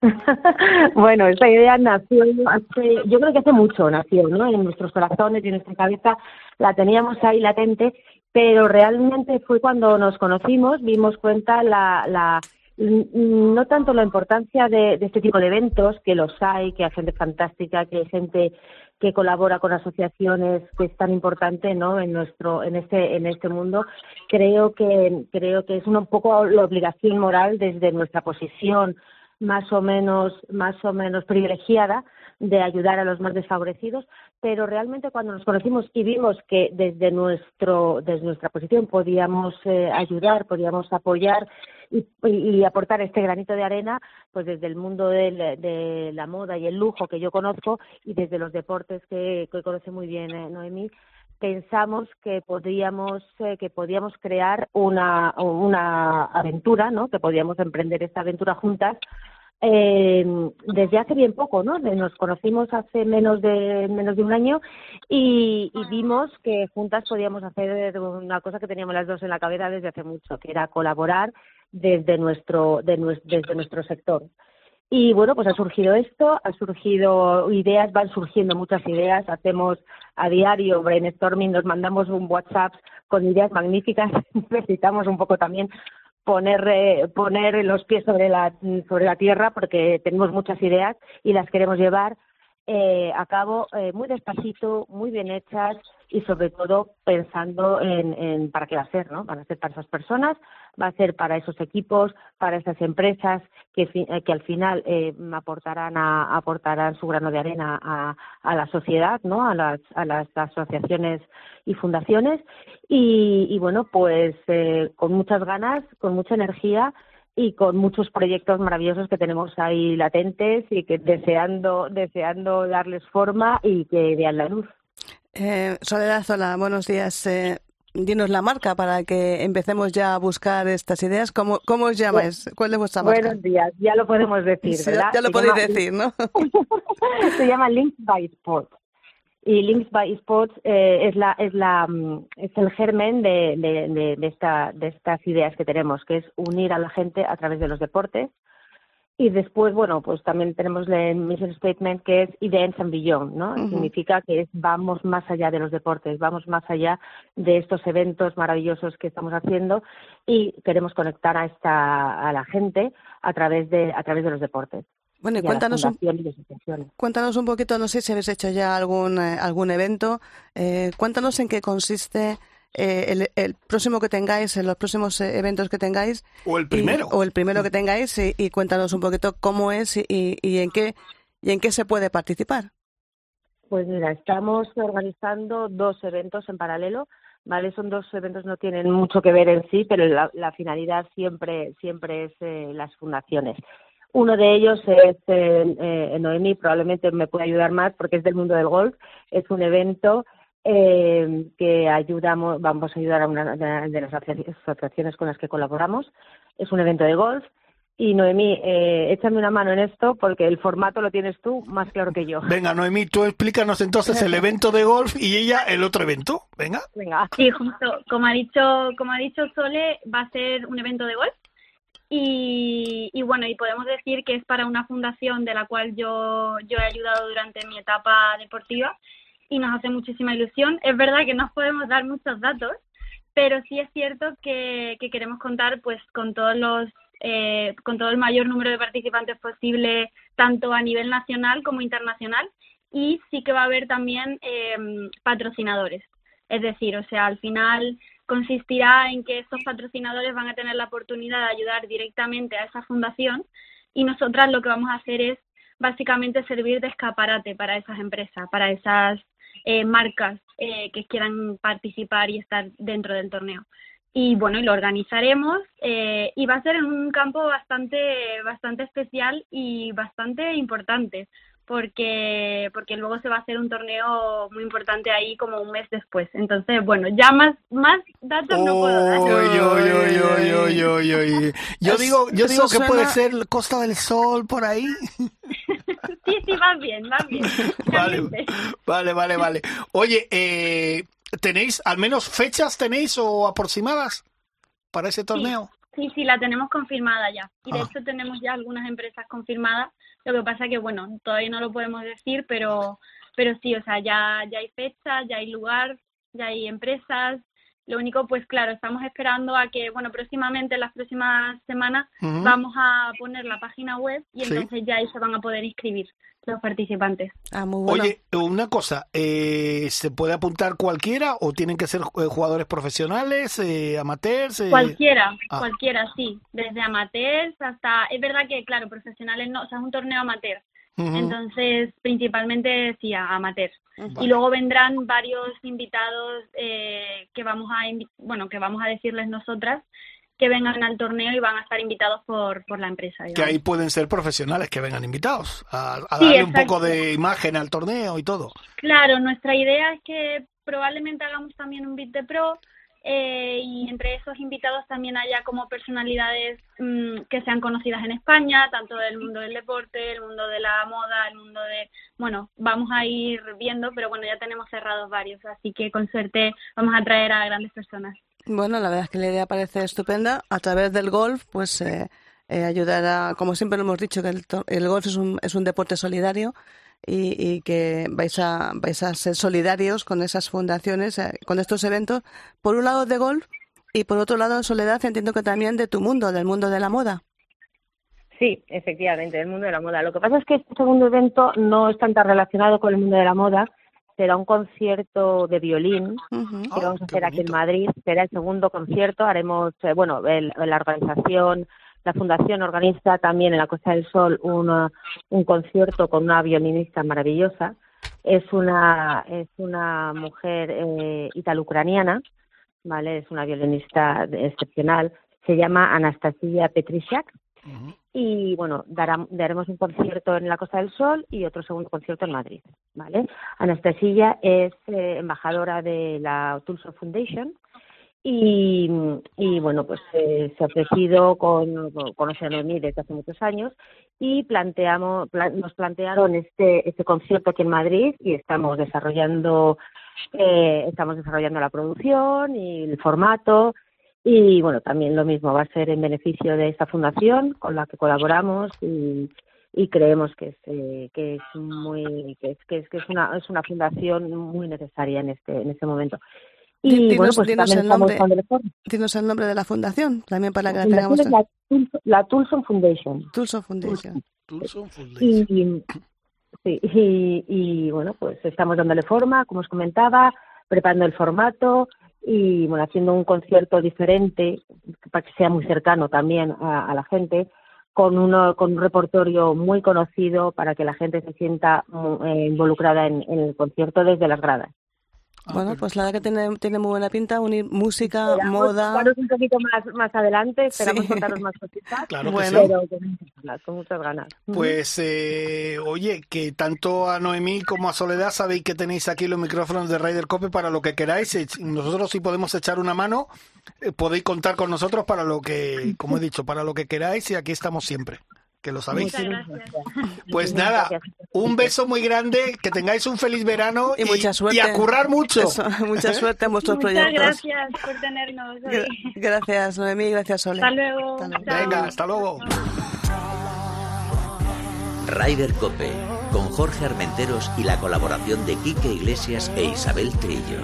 Speaker 6: bueno, esta idea nació hace, yo creo que hace mucho nació, ¿no? En nuestros corazones y en nuestra cabeza la teníamos ahí latente, pero realmente fue cuando nos conocimos, vimos cuenta la, la no tanto la importancia de, de este tipo de eventos, que los hay, que hay gente fantástica, que hay gente que colabora con asociaciones, que es tan importante, ¿no? En nuestro, en este, en este mundo, creo que, creo que es un poco la obligación moral desde nuestra posición más o menos, más o menos privilegiada de ayudar a los más desfavorecidos, pero realmente cuando nos conocimos y vimos que desde nuestro, desde nuestra posición podíamos eh, ayudar, podíamos apoyar y, aportar este granito de arena, pues desde el mundo de la moda y el lujo que yo conozco y desde los deportes que, que conoce muy bien eh, Noemí, pensamos que podíamos eh, que podíamos crear una, una aventura, ¿no? Que podíamos emprender esta aventura juntas eh, desde hace bien poco, ¿no? Nos conocimos hace menos de menos de un año y, y, vimos que juntas podíamos hacer una cosa que teníamos las dos en la cabeza desde hace mucho, que era colaborar desde nuestro de, desde nuestro sector. Y bueno, pues ha surgido esto, ha surgido ideas, van surgiendo muchas ideas, hacemos a diario brainstorming, nos mandamos un WhatsApp con ideas magníficas, necesitamos un poco también poner, eh, poner los pies sobre la, sobre la tierra porque tenemos muchas ideas y las queremos llevar eh, a cabo eh, muy despacito, muy bien hechas y sobre todo pensando en, en para qué va a ser, ¿no? Van a ser para esas personas, va a ser para esos equipos, para esas empresas que, eh, que al final eh, aportarán a, aportarán su grano de arena a, a la sociedad, ¿no? A las, a las asociaciones y fundaciones y, y bueno, pues eh, con muchas ganas, con mucha energía y con muchos proyectos maravillosos que tenemos ahí latentes y que deseando deseando darles forma y que vean la luz.
Speaker 2: Eh, Soledad Zola, buenos días. Eh, dinos la marca para que empecemos ya a buscar estas ideas. ¿Cómo, cómo os llamáis? ¿Cuál es vuestra marca?
Speaker 6: Buenos días, ya lo podemos decir, ¿verdad?
Speaker 2: Ya, lo podéis decir, ¿no?
Speaker 6: Se llama Links by Sports. Y Links by Sports eh, es, la, es, la, mm, es el germen de, de, de, de, esta, de estas ideas que tenemos, que es unir a la gente a través de los deportes y después, bueno, pues también tenemos el mission statement que es Events and Beyond, ¿no? Significa que es, vamos más allá de los deportes, vamos más allá de estos eventos maravillosos que estamos haciendo y queremos conectar a esta a la gente a través de a través de los deportes.
Speaker 2: Bueno, y cuéntanos un, cuéntanos un poquito, no sé si habéis hecho ya algún eh, algún evento, eh, cuéntanos en qué consiste eh, el, próximo que tengáis, en los próximos eh, eventos que tengáis.
Speaker 1: O el primero.
Speaker 2: o el primero que tengáis y, cuéntanos un poquito cómo es y, y, en qué y en qué se puede participar.
Speaker 6: Pues mira, estamos organizando dos eventos en paralelo, ¿vale? Son dos eventos no tienen mucho que ver en sí, pero la, finalidad siempre siempre es eh, las fundaciones. Uno de ellos es eh, Noemi, probablemente me puede ayudar más porque es del mundo del golf. Es un evento eh, que ayudamos, vamos a ayudar a una de las asociaciones con las que colaboramos. Es un evento de golf. Y Noemí, eh, échame una mano en esto porque el formato lo tienes tú más claro que yo.
Speaker 1: Venga, Noemí, tú explícanos entonces el evento de golf y ella el otro evento. Venga.
Speaker 5: Venga. Sí, justo. Como ha dicho, como ha dicho Sole, va a ser un evento de golf. Y, y, bueno, y podemos decir que es para una fundación de la cual yo, yo he ayudado durante mi etapa deportiva y nos hace muchísima ilusión. Es verdad que no podemos dar muchos datos, pero sí es cierto que, queremos contar pues con todos los eh, con todo el mayor número de participantes posible, tanto a nivel nacional como internacional, y sí que va a haber también em, patrocinadores. Es decir, o sea, al final consistirá en que estos patrocinadores van a tener la oportunidad de ayudar directamente a esa fundación y nosotras lo que vamos a hacer es básicamente servir de escaparate para esas empresas, para esas eh, marcas eh, que quieran participar y estar dentro del torneo. Y bueno, y lo organizaremos eh, y va a ser en un campo bastante, bastante especial y bastante importante porque porque luego se va a hacer un torneo muy importante ahí como un mes después. Entonces, bueno, ya más más datos no puedo dar.
Speaker 1: yo digo, yo digo que puede ser Costa del Sol por ahí.
Speaker 5: sí, sí, va bien, va bien.
Speaker 1: Vale, vale, vale, Oye, eh, ¿tenéis al menos fechas tenéis o aproximadas para ese torneo?
Speaker 5: Sí, sí, la tenemos confirmada ya. Y de ah. hecho tenemos ya algunas empresas confirmadas. Lo que pasa que, bueno, todavía no lo podemos decir, pero, pero sí, o sea, ya, ya hay fecha, ya hay lugar, ya hay empresas Lo único, pues claro, estamos esperando a que, bueno, próximamente, en las próximas semanas, vamos a poner la página web y
Speaker 1: Sí.
Speaker 5: entonces ya ahí se van a poder inscribir los participantes.
Speaker 2: Ah, muy bueno.
Speaker 1: Oye, una cosa, eh, ¿se puede apuntar cualquiera o tienen que ser eh, jugadores profesionales, eh, amateurs? eh?
Speaker 5: Cualquiera,
Speaker 1: ah.
Speaker 5: cualquiera, sí. Desde amateurs hasta... Es verdad que, claro, profesionales no, o sea, es un torneo amateur. Entonces, principalmente sí, a amateur.
Speaker 1: Vale.
Speaker 5: Y luego vendrán varios invitados eh, que vamos a bueno, que vamos a decirles nosotras que vengan al torneo y van a estar invitados por, por la empresa.
Speaker 1: que ahí pueden ser profesionales que vengan invitados a, a
Speaker 5: Sí,
Speaker 1: darle un poco de imagen al torneo y todo.
Speaker 5: Claro, nuestra idea es que probablemente hagamos también un Beat de Pro eh, y entre esos invitados también haya como personalidades mm, que sean conocidas en España, tanto del mundo del deporte, el mundo de la moda, el mundo de... Bueno, vamos a ir viendo, pero bueno, ya tenemos cerrados varios, así que con suerte vamos a traer a grandes personas.
Speaker 2: Bueno, la verdad es que la idea parece estupenda. A través del golf, pues eh, eh, ayudar a, como siempre lo hemos dicho, que el, el golf es un, es un deporte solidario y, y que vais a, vais a ser solidarios con esas fundaciones, eh, con estos eventos. Por un lado de golf y por otro lado, Soledad, entiendo que también de tu mundo, del mundo de la moda.
Speaker 6: Sí, efectivamente, del mundo de la moda. Lo que pasa es que este segundo evento no es tan relacionado con el mundo de la moda. Será un concierto de violín
Speaker 2: Ujú.
Speaker 6: que
Speaker 1: Ah,
Speaker 6: vamos a hacer aquí en. Madrid. Será el segundo concierto. Haremos, eh, bueno, el- la organización, la fundación organiza también en la Costa del Sol una- un concierto con una violinista maravillosa. Es una es una mujer eh, italo-ucraniana, vale, es una violinista excepcional. Se llama Anastasia Petrisiak
Speaker 1: Ujú.
Speaker 6: y bueno, dará- daremos un concierto en la Costa del Sol y otro segundo concierto en Madrid, ¿vale? Anastasia es eh, embajadora de la Tulsa Foundation y, y bueno, pues eh, se ha ofrecido con, con desde hace muchos años y planteamos, pla- nos plantearon este, este concierto aquí en Madrid y estamos desarrollando eh, estamos desarrollando la producción y el formato y bueno, también lo mismo va a ser en beneficio de esta fundación con la que colaboramos y, y creemos que es, eh, que es muy que es, que es, que es una es una fundación muy necesaria en este en este momento. Y
Speaker 2: dinos-
Speaker 6: bueno, pues
Speaker 2: dinos el nombre. Dinos el nombre de la fundación, también para que
Speaker 6: La
Speaker 2: la tengamos.
Speaker 6: es la, Tulson- la Tulson Foundation.
Speaker 2: Tulso Foundation.
Speaker 1: Tulson Foundation.
Speaker 6: Y, sí, y, y, bueno, pues estamos dándole forma, como os comentaba, preparando el formato y bueno, haciendo un concierto diferente para que sea muy cercano también a, a la gente, con uno con un repertorio muy conocido para que la gente se sienta eh, involucrada en, en el concierto desde las gradas.
Speaker 1: Ah,
Speaker 2: Bueno, pues la verdad que tiene, tiene muy buena pinta, unir música,
Speaker 6: Esperamos
Speaker 2: moda.
Speaker 6: un poquito más, más adelante, esperamos
Speaker 2: Sí.
Speaker 6: contaros más cositas,
Speaker 1: Claro que
Speaker 2: Bueno.
Speaker 1: sí.
Speaker 6: pero con muchas ganas, con muchas ganas.
Speaker 1: Pues, eh, oye, que tanto a Noemí como a Soledad sabéis que tenéis aquí los micrófonos de Raider Cope para lo que queráis. Eh, Nosotros si podemos echar una mano, eh, podéis contar con nosotros para lo que, como he dicho, para lo que queráis y aquí estamos siempre, que lo sabéis.
Speaker 5: Muchas gracias.
Speaker 1: Pues
Speaker 6: Muchas
Speaker 1: nada,
Speaker 6: gracias.
Speaker 1: un beso muy grande, que tengáis un feliz verano
Speaker 2: Y mucha suerte.
Speaker 1: y a currar mucho.
Speaker 2: Eso, mucha suerte en vuestros
Speaker 5: Muchas
Speaker 2: proyectos.
Speaker 5: gracias por tenernos hoy.
Speaker 2: Gracias, Noemí, gracias, Sole.
Speaker 5: Hasta luego.
Speaker 2: Hasta luego.
Speaker 1: Venga, hasta luego.
Speaker 3: Rider Cope, con Jorge Armenteros y la colaboración de Quique Iglesias e Isabel Trillo.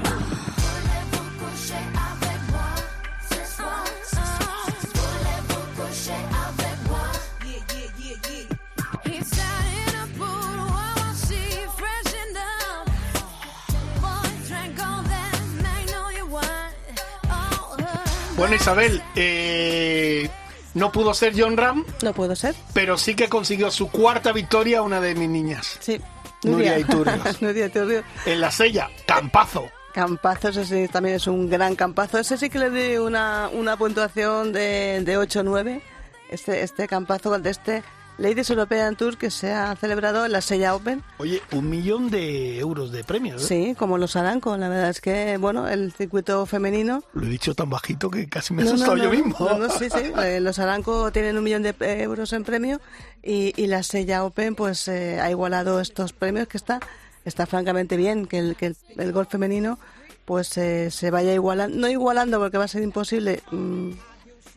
Speaker 1: Bueno, Isabel, eh, no pudo ser John Ram,
Speaker 2: No puedo ser.
Speaker 1: pero sí que consiguió su cuarta victoria una de mis niñas.
Speaker 2: Sí.
Speaker 1: Nuria Iturrios.
Speaker 2: Nuria Iturrios.
Speaker 1: En la sella, campazo.
Speaker 2: Campazo, ese sí, también es un gran campazo. Ese sí que le di una, una puntuación de, de 8-9. Este, este campazo de este Ladies European Tour que se ha celebrado en la Sella Open.
Speaker 1: Oye, un millón de euros de premios. ¿eh?
Speaker 2: Sí, como los Aranco. La verdad es que, bueno, el circuito femenino
Speaker 1: Lo he dicho tan bajito que casi me he
Speaker 2: No, no,
Speaker 1: asustado
Speaker 2: no,
Speaker 1: yo mismo.
Speaker 2: no, no, sí, sí. Eh, Los Aranco tienen un millón de eh, euros en premio y, y la Sella Open pues eh, ha igualado estos premios que está está francamente bien que el, que el, el golf femenino pues eh, se vaya igualando, no igualando porque va a ser imposible mm,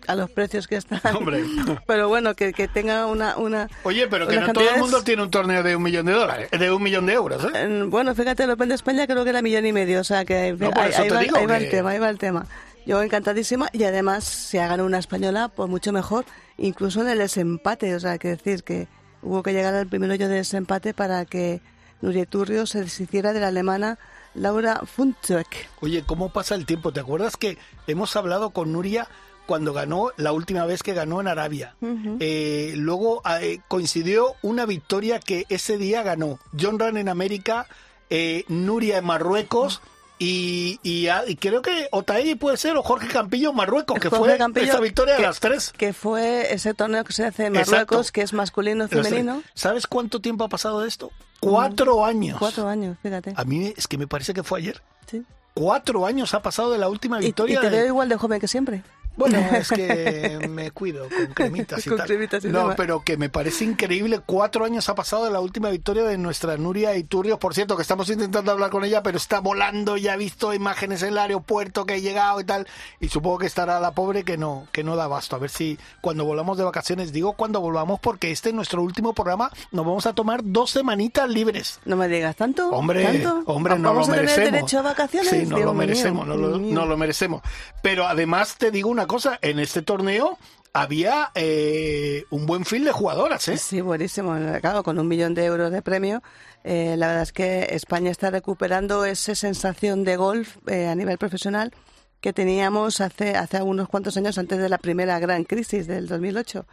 Speaker 2: a los precios que están.
Speaker 1: Hombre.
Speaker 2: Pero bueno, que, que tenga una... una
Speaker 1: Oye, pero que no todo el mundo tiene un torneo de un millón de dólares, de un millón de euros, ¿eh?
Speaker 2: Bueno, fíjate, el Open de España creo que era millón y medio, o sea que
Speaker 1: No,
Speaker 2: ahí, va, el tema, ahí va el tema. Yo encantadísima y además si ha ganado una española, pues mucho mejor, incluso en el desempate, o sea, que decir que hubo que llegar al primer hoyo de desempate para que Nuria Turrio se deshiciera de la alemana Laura Funtzweck.
Speaker 1: Oye, ¿cómo pasa el tiempo? ¿Te acuerdas que hemos hablado con Nuria cuando ganó la última vez que ganó en Arabia? Eh, luego eh, coincidió una victoria que ese día ganó John Ran en América, eh, Nuria en Marruecos. Y, y, ah, y creo que Otaegui puede ser o Jorge Campillo en Marruecos, que
Speaker 2: Jorge
Speaker 1: fue
Speaker 2: Campillo,
Speaker 1: esa victoria de
Speaker 2: que-
Speaker 1: las tres.
Speaker 2: Que fue ese torneo que se hace en
Speaker 1: Exacto.
Speaker 2: Marruecos, que es masculino femenino.
Speaker 1: ¿Sabes cuánto tiempo ha pasado de esto? Cuatro años.
Speaker 2: Cuatro años, fíjate.
Speaker 1: A mí es que me parece que fue ayer.
Speaker 2: Sí.
Speaker 1: Cuatro años ha pasado de la última
Speaker 2: Y, y
Speaker 1: victoria.
Speaker 2: te
Speaker 1: de-
Speaker 2: veo igual de joven que siempre.
Speaker 1: Bueno, es que me cuido con cremitas y
Speaker 2: Con
Speaker 1: tal.
Speaker 2: cremitas y
Speaker 1: no,
Speaker 2: demás.
Speaker 1: pero que me parece increíble. Cuatro años ha pasado de la última victoria de nuestra Nuria Iturrios. Por cierto, que estamos intentando hablar con ella, pero está volando. Ya ha visto imágenes en el aeropuerto que ha llegado y tal. Y supongo que estará la pobre que no, que no da abasto. A ver si cuando volvamos de vacaciones, digo cuando volvamos, porque este es nuestro último programa. Nos vamos a tomar dos semanitas libres.
Speaker 2: No me digas tanto.
Speaker 1: Hombre,
Speaker 2: ¿tanto?
Speaker 1: hombre, no
Speaker 2: ¿Vamos
Speaker 1: lo merecemos.
Speaker 2: derecho a vacaciones?
Speaker 1: Sí, no
Speaker 2: Dios
Speaker 1: lo merecemos, lo, no lo merecemos. Pero además te digo una cosa, en este torneo había eh, un buen fil de jugadoras, ¿eh?
Speaker 2: Sí, buenísimo. Claro, con un millón de euros de premio, eh, la verdad es que España está recuperando esa sensación de golf eh, a nivel profesional que teníamos hace, hace unos cuantos años antes de la primera gran crisis del 2008.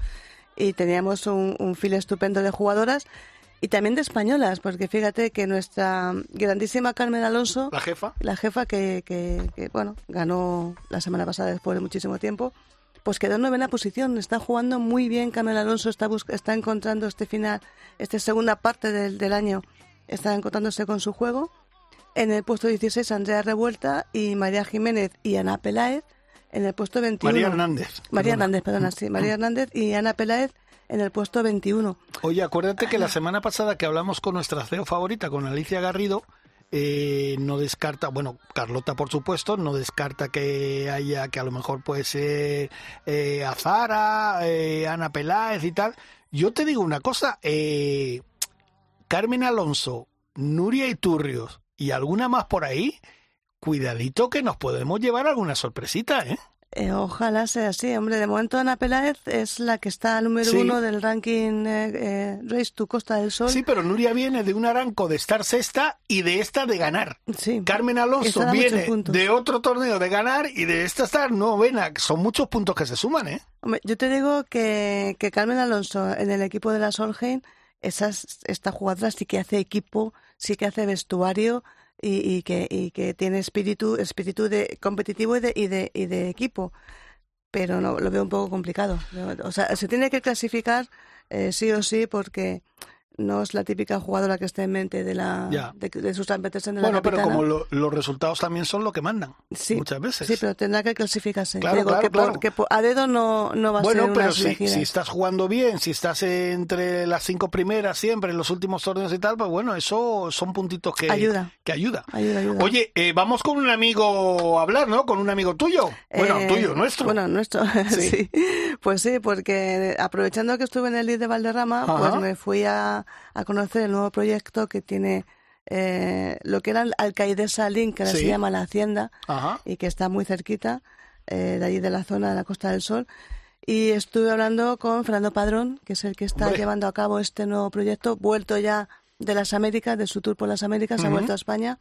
Speaker 2: Y teníamos un, un fil estupendo de jugadoras y también de españolas, porque fíjate que nuestra grandísima Carmen Alonso,
Speaker 1: La jefa.
Speaker 2: la jefa que, que, que, bueno, ganó la semana pasada después de muchísimo tiempo, pues quedó en novena posición. Está jugando muy bien Carmen Alonso, está, está encontrando este final, esta segunda parte del, del año, está encontrándose con su juego. En el puesto 16, Andrea Revuelta y María Jiménez y Ana Peláez en el puesto 21.
Speaker 1: María Hernández.
Speaker 2: María
Speaker 1: perdona.
Speaker 2: Hernández, perdona, sí. María Hernández y Ana Peláez en el puesto 21.
Speaker 1: Oye, acuérdate que la semana pasada que hablamos con nuestra CEO favorita, con Alicia Garrido, eh, no descarta, bueno, Carlota por supuesto, no descarta que haya, que a lo mejor puede ser eh, Azara, eh, Ana Peláez y tal. Yo te digo una cosa, eh, Carmen Alonso, Nuria Iturrios y alguna más por ahí, cuidadito que nos podemos llevar alguna sorpresita, ¿eh?
Speaker 2: Eh, ojalá sea así, hombre. De momento Ana Peláez es la que está número
Speaker 1: Sí.
Speaker 2: uno del ranking eh, eh, Race to Costa del Sol.
Speaker 1: Sí, pero Nuria viene de un aranco de estar sexta y de esta de ganar.
Speaker 2: Sí.
Speaker 1: Carmen Alonso viene de otro torneo de ganar y de esta estar novena. Son muchos puntos que se suman, ¿eh?
Speaker 2: Hombre, yo te digo que, que Carmen Alonso en el equipo de la Solheim, esas, esta jugadora sí que hace equipo, sí que hace vestuario y, y que, y que tiene espíritu, espíritu de competitivo y de, y de, y de equipo. Pero no, lo veo un poco complicado. O sea, se tiene que clasificar eh, sí o sí porque no es la típica jugadora que está en mente de la
Speaker 1: Ya.
Speaker 2: de, de Susan Petersen de la
Speaker 1: Bueno, pero
Speaker 2: capitana.
Speaker 1: como lo- los resultados también son lo que mandan.
Speaker 2: Sí,
Speaker 1: muchas veces.
Speaker 2: Sí, pero tendrá que clasificarse.
Speaker 1: Claro,
Speaker 2: Digo
Speaker 1: claro,
Speaker 2: que, por-
Speaker 1: claro.
Speaker 2: que por- a dedo no, no va a
Speaker 1: Bueno,
Speaker 2: ser
Speaker 1: pero
Speaker 2: unas
Speaker 1: si, si estás jugando bien, si estás entre las cinco primeras siempre en los últimos torneos y tal, pues bueno, eso son puntitos que
Speaker 2: Ayuda.
Speaker 1: Que ayuda.
Speaker 2: Ayuda, ayuda.
Speaker 1: Oye, eh, vamos con un amigo a hablar, ¿no? Con un amigo tuyo. Bueno,
Speaker 2: Eh,
Speaker 1: tuyo, nuestro.
Speaker 2: Bueno, nuestro,
Speaker 1: Sí.
Speaker 2: sí. Pues sí, porque aprovechando que estuve en el LID de Valderrama,
Speaker 1: Ajá.
Speaker 2: pues me fui a, a conocer el nuevo proyecto que tiene eh, lo que era el Alcaidesa Link, que ahora
Speaker 1: Sí.
Speaker 2: se llama La Hacienda,
Speaker 1: Ajá.
Speaker 2: y que está muy cerquita eh, de allí de la zona de la Costa del Sol. Y estuve hablando con Fernando Padrón, que es el que está
Speaker 1: Hombre.
Speaker 2: llevando a cabo este nuevo proyecto, vuelto ya de las Américas, de su tour por las Américas, ha
Speaker 1: Ujú.
Speaker 2: vuelto a España.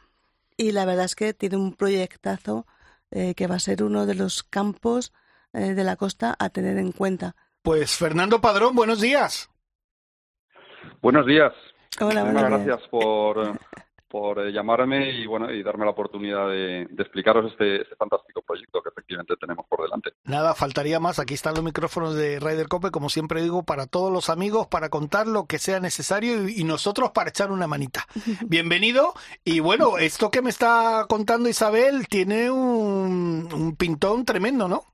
Speaker 2: Y la verdad es que tiene un proyectazo eh, que va a ser uno de los campos de la costa a tener en cuenta.
Speaker 1: Pues Fernando Padrón, buenos días.
Speaker 7: Buenos días.
Speaker 2: Hola,
Speaker 7: Muchas
Speaker 2: buenos días.
Speaker 7: gracias por, por llamarme y bueno y darme la oportunidad de, de explicaros este, este fantástico proyecto que efectivamente tenemos por delante.
Speaker 1: Nada, faltaría más. Aquí están los micrófonos de Ryder Cope, como siempre digo, para todos los amigos, para contar lo que sea necesario y, y nosotros para echar una manita. Bienvenido. Y bueno, esto que me está contando Isabel tiene un, un pintón tremendo, ¿no?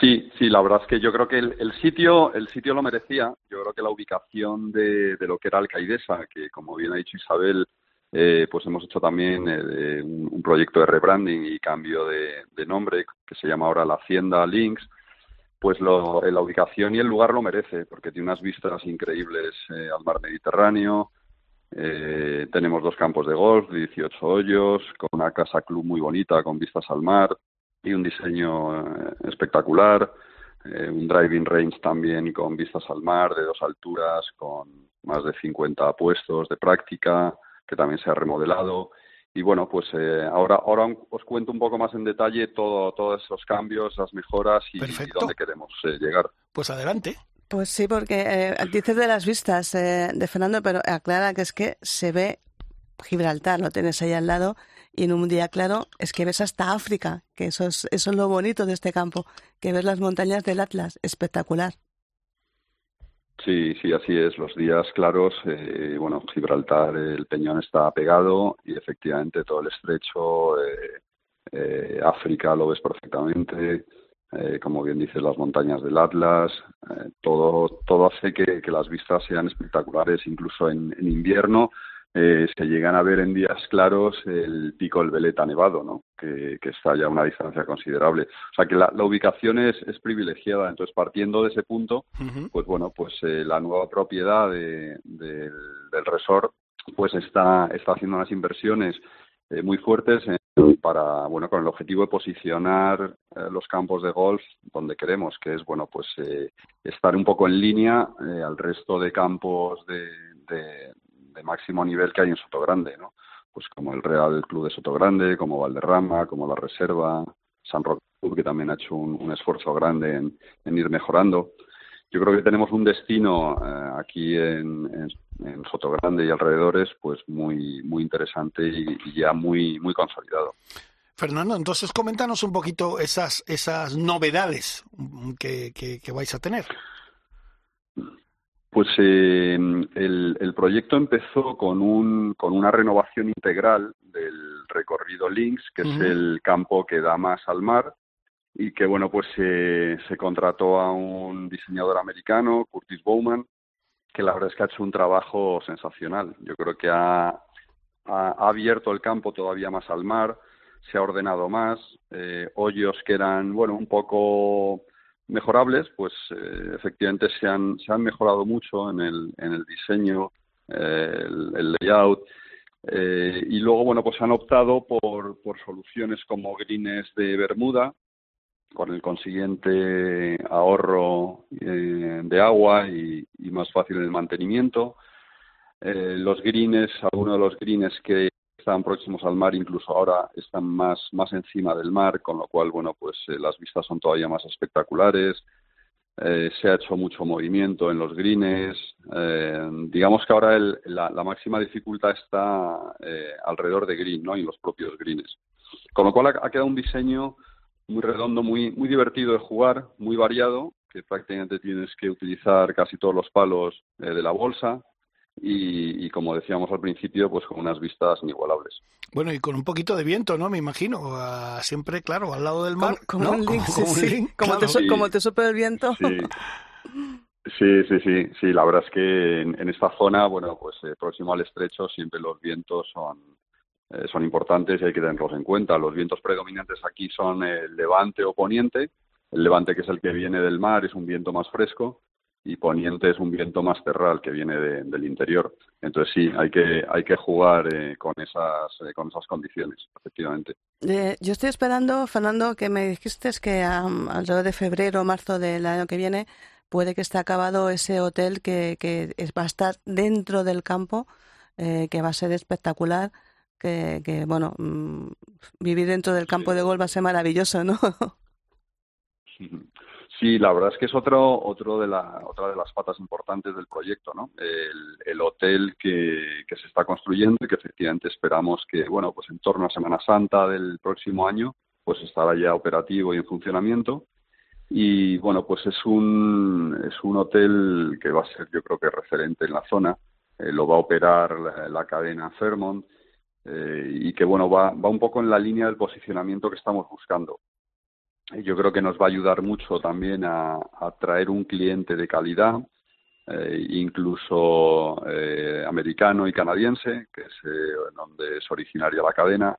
Speaker 7: Sí, sí, la verdad es que yo creo que el, sitio el sitio lo merecía. Yo creo que la ubicación de, lo que era Alcaidesa, que como bien ha dicho Isabel, eh, pues hemos hecho también eh, un, proyecto de rebranding y cambio de, nombre que se llama ahora la Hacienda Links. Pues lo, eh, la ubicación y el lugar lo merece, porque tiene unas vistas increíbles al mar Mediterráneo. Tenemos dos campos de golf, de 18 hoyos, con una casa club muy bonita, con vistas al mar y un diseño eh, espectacular. Eh, un driving range también con vistas al mar, de dos alturas, con más de 50 puestos de práctica, que también se ha remodelado. Y bueno, pues eh, ahora, ahora os cuento un poco más en detalle todo, todos esos cambios, las mejoras y, y dónde queremos eh, llegar.
Speaker 1: Pues adelante.
Speaker 2: Pues sí, porque eh, dices de las vistas eh, de Fernando, pero aclara que es que se ve Gibraltar, lo tienes ahí al lado, y en un día claro es que ves hasta África, que eso es, eso es lo bonito de este campo, que ves las montañas del Atlas, espectacular.
Speaker 7: Sí, sí, así es. Los días claros, eh, bueno, Gibraltar, el Peñón está pegado y efectivamente todo el estrecho, eh, eh, África lo ves perfectamente, eh, como bien dices, las montañas del Atlas, eh, todo, todo hace que, las vistas sean espectaculares, incluso en invierno. Eh, se llegan a ver en días claros el pico del Veleta nevado, ¿no? que, que está ya a una distancia considerable. O sea que la, la ubicación es, es privilegiada. Entonces, partiendo de ese punto, pues bueno, pues eh, la nueva propiedad de- del, del resort pues está, está haciendo unas inversiones eh, muy fuertes en- para, bueno, con el objetivo de posicionar eh, los campos de golf donde queremos, que es, bueno, pues eh, estar un poco en línea eh, al resto de campos de, de- de máximo nivel que hay en Sotogrande, ¿no? Pues como el Real Club de Sotogrande, como Valderrama, como la Reserva, San Roque Club, que también ha hecho un, esfuerzo grande en, ir mejorando. Yo creo que tenemos un destino eh, aquí en, en, en Sotogrande y alrededores, pues muy muy interesante y, ya muy muy consolidado.
Speaker 1: Fernando, entonces coméntanos un poquito esas, esas novedades que vais a tener.
Speaker 7: Pues eh, el, el proyecto empezó con, un, con una renovación integral del recorrido Links, que es el campo que da más al mar, y que bueno, pues eh, se contrató a un diseñador americano, Curtis Bowman, que la verdad es que ha hecho un trabajo sensacional. Yo creo que ha, ha, ha abierto el campo todavía más al mar, se ha ordenado más, eh, hoyos que eran, bueno, un poco mejorables, pues eh, efectivamente se han, se han mejorado mucho en el, en el diseño, eh, el, el layout, eh, y luego, bueno, pues han optado por, por soluciones como greens de Bermuda, con el consiguiente ahorro eh, de agua y, y más fácil el mantenimiento. Eh, los greens, algunos de los greens que están próximos al mar, incluso ahora están más, más encima del mar, con lo cual, bueno, pues eh, las vistas son todavía más espectaculares. Eh, se ha hecho mucho movimiento en los greens. Eh, digamos que ahora el- la, la máxima dificultad está alrededor de green, ¿no? Y los propios greens. Con lo cual ha, ha quedado un diseño muy redondo, muy, muy divertido de jugar, muy variado, que prácticamente tienes que utilizar casi todos los palos de la bolsa y, y, como decíamos al principio, pues con unas vistas inigualables.
Speaker 1: Bueno, y con un poquito de viento, ¿no? Me imagino. ah, siempre, claro, al lado del mar.
Speaker 2: Como, como
Speaker 1: ¿no?
Speaker 2: un link,
Speaker 1: Como-
Speaker 2: sí,
Speaker 1: como un
Speaker 2: sí.
Speaker 1: link,
Speaker 2: Como,
Speaker 1: claro.
Speaker 2: te, so-
Speaker 7: Sí.
Speaker 2: como te sopla el viento.
Speaker 7: Sí. Sí, sí, sí, sí, la verdad es que en, en esta zona, bueno, pues eh, próximo al estrecho siempre los vientos son, eh, son importantes y hay que tenerlos en cuenta. Los vientos predominantes aquí son el levante o poniente. El levante, que es el que viene del mar, es un viento más fresco y poniente es un viento más terral que viene de- del interior. Entonces sí, hay que, hay que jugar eh, con, esas, eh, con esas condiciones, efectivamente.
Speaker 2: Eh, yo estoy esperando, Fernando, que me dijiste que am, alrededor de febrero o marzo del año que viene puede que esté acabado ese hotel que, que va a estar dentro del campo, eh, que va a ser espectacular, que, que bueno, mm, vivir dentro del campo
Speaker 7: Sí.
Speaker 2: de golf va a ser maravilloso, ¿no?
Speaker 7: Sí, la verdad es que es otro, otro de la, otra de las patas importantes del proyecto, ¿no? El, el hotel que, se está construyendo y que efectivamente esperamos que, bueno, pues en torno a Semana Santa del próximo año, pues estará ya operativo y en funcionamiento. Y bueno, pues es un, es un hotel que va a ser, yo creo que referente en la zona. Eh, lo va a operar la, la cadena Fairmont eh, y que, bueno, va, va un poco en la línea del posicionamiento que estamos buscando. Yo creo que nos va a ayudar mucho también a, a traer un cliente de calidad, eh, incluso eh, americano y canadiense, que es eh, donde es originaria la cadena,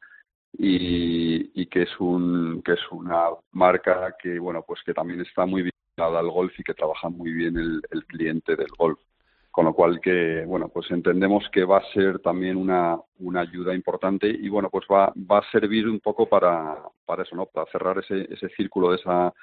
Speaker 7: y, y que es un que es una marca que bueno pues que también está muy vinculada al golf y que trabaja muy bien el, el cliente del golf con lo cual que bueno pues entendemos que va a ser también una, una ayuda importante y bueno pues va, va a servir un poco para, para eso no para cerrar ese, ese círculo de esa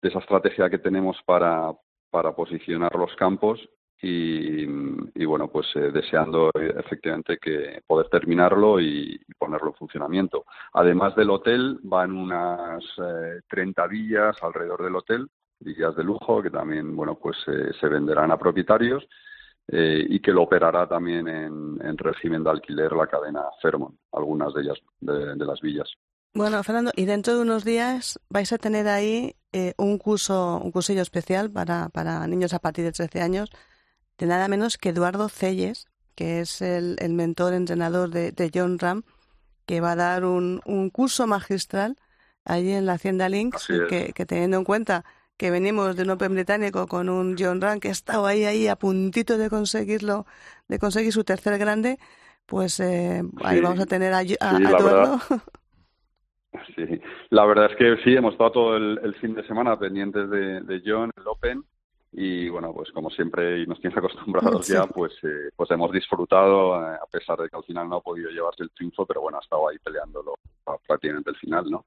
Speaker 7: de esa estrategia que tenemos para, para posicionar los campos y, y bueno pues eh, deseando efectivamente que poder terminarlo y, y ponerlo en funcionamiento. Además del hotel van unas eh, 30 villas alrededor del hotel villas de lujo que también bueno pues eh, se venderán a propietarios eh, y que lo operará también en, en régimen de alquiler la cadena Fairmont, algunas de ellas, de, de las villas.
Speaker 2: Bueno, Fernando, y dentro de unos días vais a tener ahí eh, un curso, un cursillo especial para, para niños a partir de 13 años, de nada menos que Eduardo Celles, que es el, el mentor entrenador de, de John Ram, que va a dar un, un curso magistral allí en la Hacienda Links,
Speaker 7: Así es.
Speaker 2: que, que teniendo en cuenta que venimos de un Open británico con un John Ram que ha estado ahí, ahí a puntito de conseguirlo, de conseguir su tercer grande, pues eh, ahí
Speaker 7: Sí,
Speaker 2: vamos a tener a, a-
Speaker 7: sí,
Speaker 2: a
Speaker 7: la
Speaker 2: Eduardo.
Speaker 7: Sí, la verdad es que sí, hemos estado todo el, el fin de semana pendientes de, de John, el Open, y bueno, pues como siempre y nos tienes acostumbrados
Speaker 2: Sí.
Speaker 7: ya, pues eh, pues hemos disfrutado, eh, a pesar de que al final no ha podido llevarse el triunfo, pero bueno, ha estado ahí peleándolo prácticamente el final, ¿no?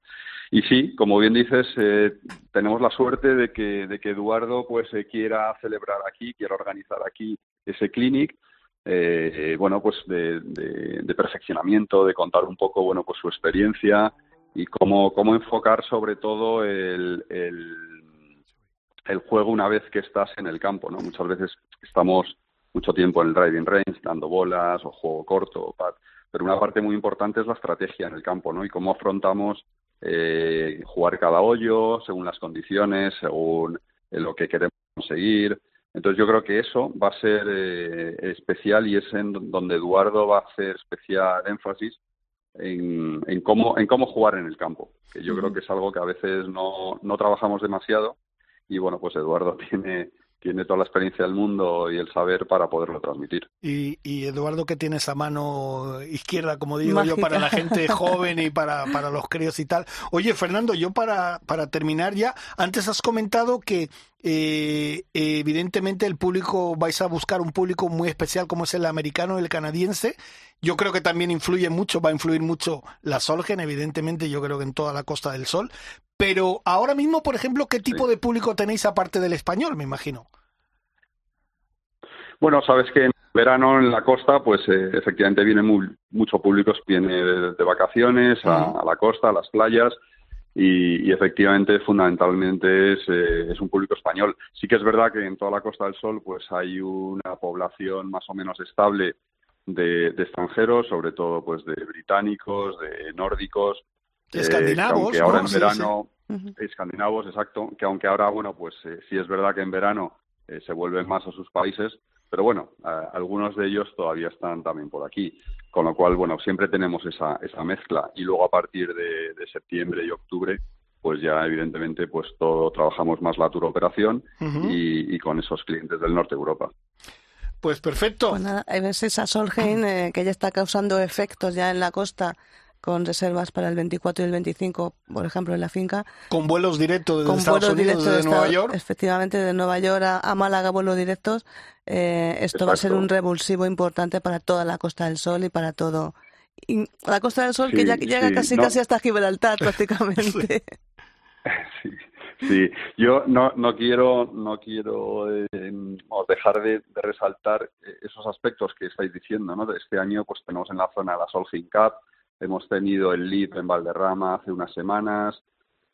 Speaker 7: Y sí, como bien dices, eh, tenemos la suerte de que, de que Eduardo pues eh, quiera celebrar aquí, quiera organizar aquí ese clinic, eh, bueno, pues de, de, de perfeccionamiento, de contar un poco, bueno, pues su experiencia y cómo, cómo enfocar sobre todo el, el, el juego una vez que estás en el campo, ¿no? Muchas veces estamos mucho tiempo en el driving range, dando bolas o juego corto, o pad, pero una parte muy importante es la estrategia en el campo, ¿no? Y cómo afrontamos eh, jugar cada hoyo según las condiciones, según eh, lo que queremos conseguir. Entonces yo creo que eso va a ser eh, especial y es en donde Eduardo va a hacer especial énfasis en, en cómo en cómo jugar en el campo, que yo creo que es algo que a veces no, no trabajamos demasiado y bueno, pues Eduardo tiene tiene toda la experiencia del mundo y el saber para poderlo transmitir.
Speaker 1: Y, y Eduardo que tiene esa mano izquierda, como digo yo, para la gente joven y para, para los críos y tal. Oye, Fernando, yo para, para terminar ya, antes has comentado que eh, evidentemente el público, vais a buscar un público muy especial como es el americano y el canadiense. Yo creo que también influye mucho, va a influir mucho la Solgen, evidentemente, yo creo que en toda la Costa del Sol. Pero ahora mismo, por ejemplo, ¿qué tipo de público tenéis aparte del español, me imagino?
Speaker 7: Bueno, sabes que en verano en la costa, pues eh, efectivamente viene muy, mucho público, viene de, de vacaciones a, la costa, a las playas, y, y efectivamente, fundamentalmente es, eh, es un público español. Sí que es verdad que en toda la Costa del Sol, pues hay una población más o menos estable de, de extranjeros, sobre todo pues de británicos, de nórdicos,
Speaker 1: Escandinavos,
Speaker 7: aunque ahora
Speaker 1: ¿no?
Speaker 7: en
Speaker 1: Sí, sí.
Speaker 7: verano escandinavos, exacto, que aunque ahora, bueno, pues eh, sí es verdad que en verano eh, se vuelven más a sus países, pero bueno, algunos de ellos todavía están también por aquí, con lo cual, bueno, siempre tenemos esa, esa mezcla y luego a partir de, de septiembre y octubre, pues ya evidentemente pues todo trabajamos más la tour operación y, y con esos clientes del norte de Europa.
Speaker 1: Pues perfecto.
Speaker 2: Pues nada, Solheim eh, que ya está causando efectos ya en la costa con reservas para el 24 y el 25, por ejemplo, en la finca,
Speaker 1: Con vuelos directos desde
Speaker 2: con
Speaker 1: Estados
Speaker 2: vuelos
Speaker 1: Unidos,
Speaker 2: directos
Speaker 1: desde
Speaker 2: de
Speaker 1: Nueva
Speaker 2: Estados-
Speaker 1: York.
Speaker 2: efectivamente de Nueva York a, a Málaga, vuelos directos. Eh, esto va a ser un revulsivo importante para toda la Costa del Sol y para todo. Y la Costa del Sol que
Speaker 7: Sí,
Speaker 2: ya llega
Speaker 7: sí,
Speaker 2: casi
Speaker 7: no.
Speaker 2: casi hasta Gibraltar prácticamente.
Speaker 7: Sí, sí. Yo no, no quiero, no quiero eh, o dejar de, de resaltar eh, esos aspectos que estáis diciendo, ¿no? Este año, pues tenemos en la zona la Solheim Cup, hemos tenido el Lead en Valderrama hace unas semanas.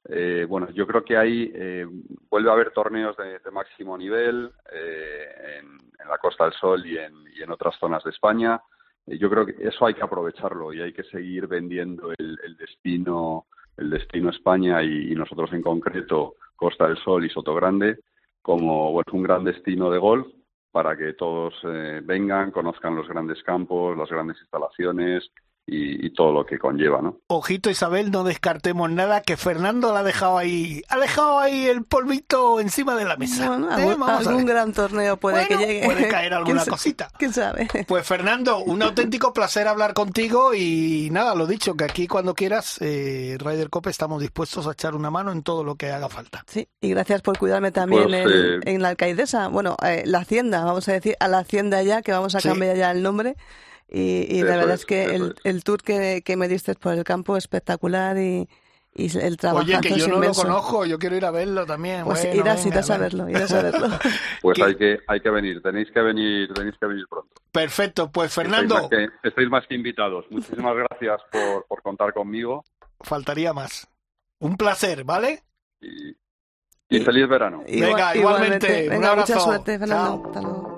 Speaker 7: Eh, bueno, yo creo que ahí eh, vuelve a haber torneos de, máximo nivel eh, en, la Costa del Sol y en, otras zonas de España. Yo creo que eso hay que aprovecharlo y hay que seguir vendiendo el, destino el destino España y, nosotros en concreto Costa del Sol y Sotogrande como bueno, un gran destino de golf para que todos vengan, conozcan los grandes campos, las grandes instalaciones y, y todo lo que conlleva, ¿no?
Speaker 1: Ojito Isabel, no descartemos nada, que Fernando la ha dejado ahí, ha dejado ahí el polvito encima de la mesa.
Speaker 2: Bueno,
Speaker 1: Eh,
Speaker 2: algún,
Speaker 1: vamos a
Speaker 2: algún
Speaker 1: ver.
Speaker 2: gran torneo puede
Speaker 1: Bueno,
Speaker 2: que llegue.
Speaker 1: puede caer alguna
Speaker 2: ¿Quién sa-
Speaker 1: cosita.
Speaker 2: ¿Quién sabe?
Speaker 1: Pues Fernando, un auténtico placer hablar contigo y nada, lo dicho, que aquí cuando quieras, eh, Ryder Cope, estamos dispuestos a echar una mano en todo lo que haga falta.
Speaker 2: Sí, y gracias por cuidarme también
Speaker 7: Pues,
Speaker 2: en,
Speaker 7: eh,
Speaker 2: en la alcaidesa. Bueno, eh, la hacienda, vamos a decir, a la hacienda ya, que vamos a
Speaker 1: Sí.
Speaker 2: cambiar ya el nombre. Y, y la verdad
Speaker 7: es,
Speaker 2: es que el,
Speaker 7: es.
Speaker 2: el tour que, que me diste por el campo espectacular y, y el trabajo
Speaker 1: Oye, que
Speaker 2: es
Speaker 1: yo no
Speaker 2: inmenso.
Speaker 1: lo conozco, yo quiero ir a verlo también.
Speaker 2: Pues
Speaker 1: Bueno,
Speaker 2: irás,
Speaker 1: venga,
Speaker 2: irás a verlo, irás a verlo.
Speaker 7: Pues
Speaker 1: ¿Qué?
Speaker 7: hay que, hay que venir, tenéis que venir, tenéis que venir pronto.
Speaker 1: Perfecto, pues
Speaker 7: Estáis
Speaker 1: Fernando,
Speaker 7: más que, estáis más que invitados. Muchísimas gracias por, por contar conmigo
Speaker 1: faltaría más. Un placer, ¿vale?
Speaker 7: y, y feliz verano.
Speaker 1: Venga, igualmente, un
Speaker 2: Venga, mucha
Speaker 1: abrazo.
Speaker 2: suerte, Fernando.
Speaker 1: Chao.
Speaker 2: Hasta luego.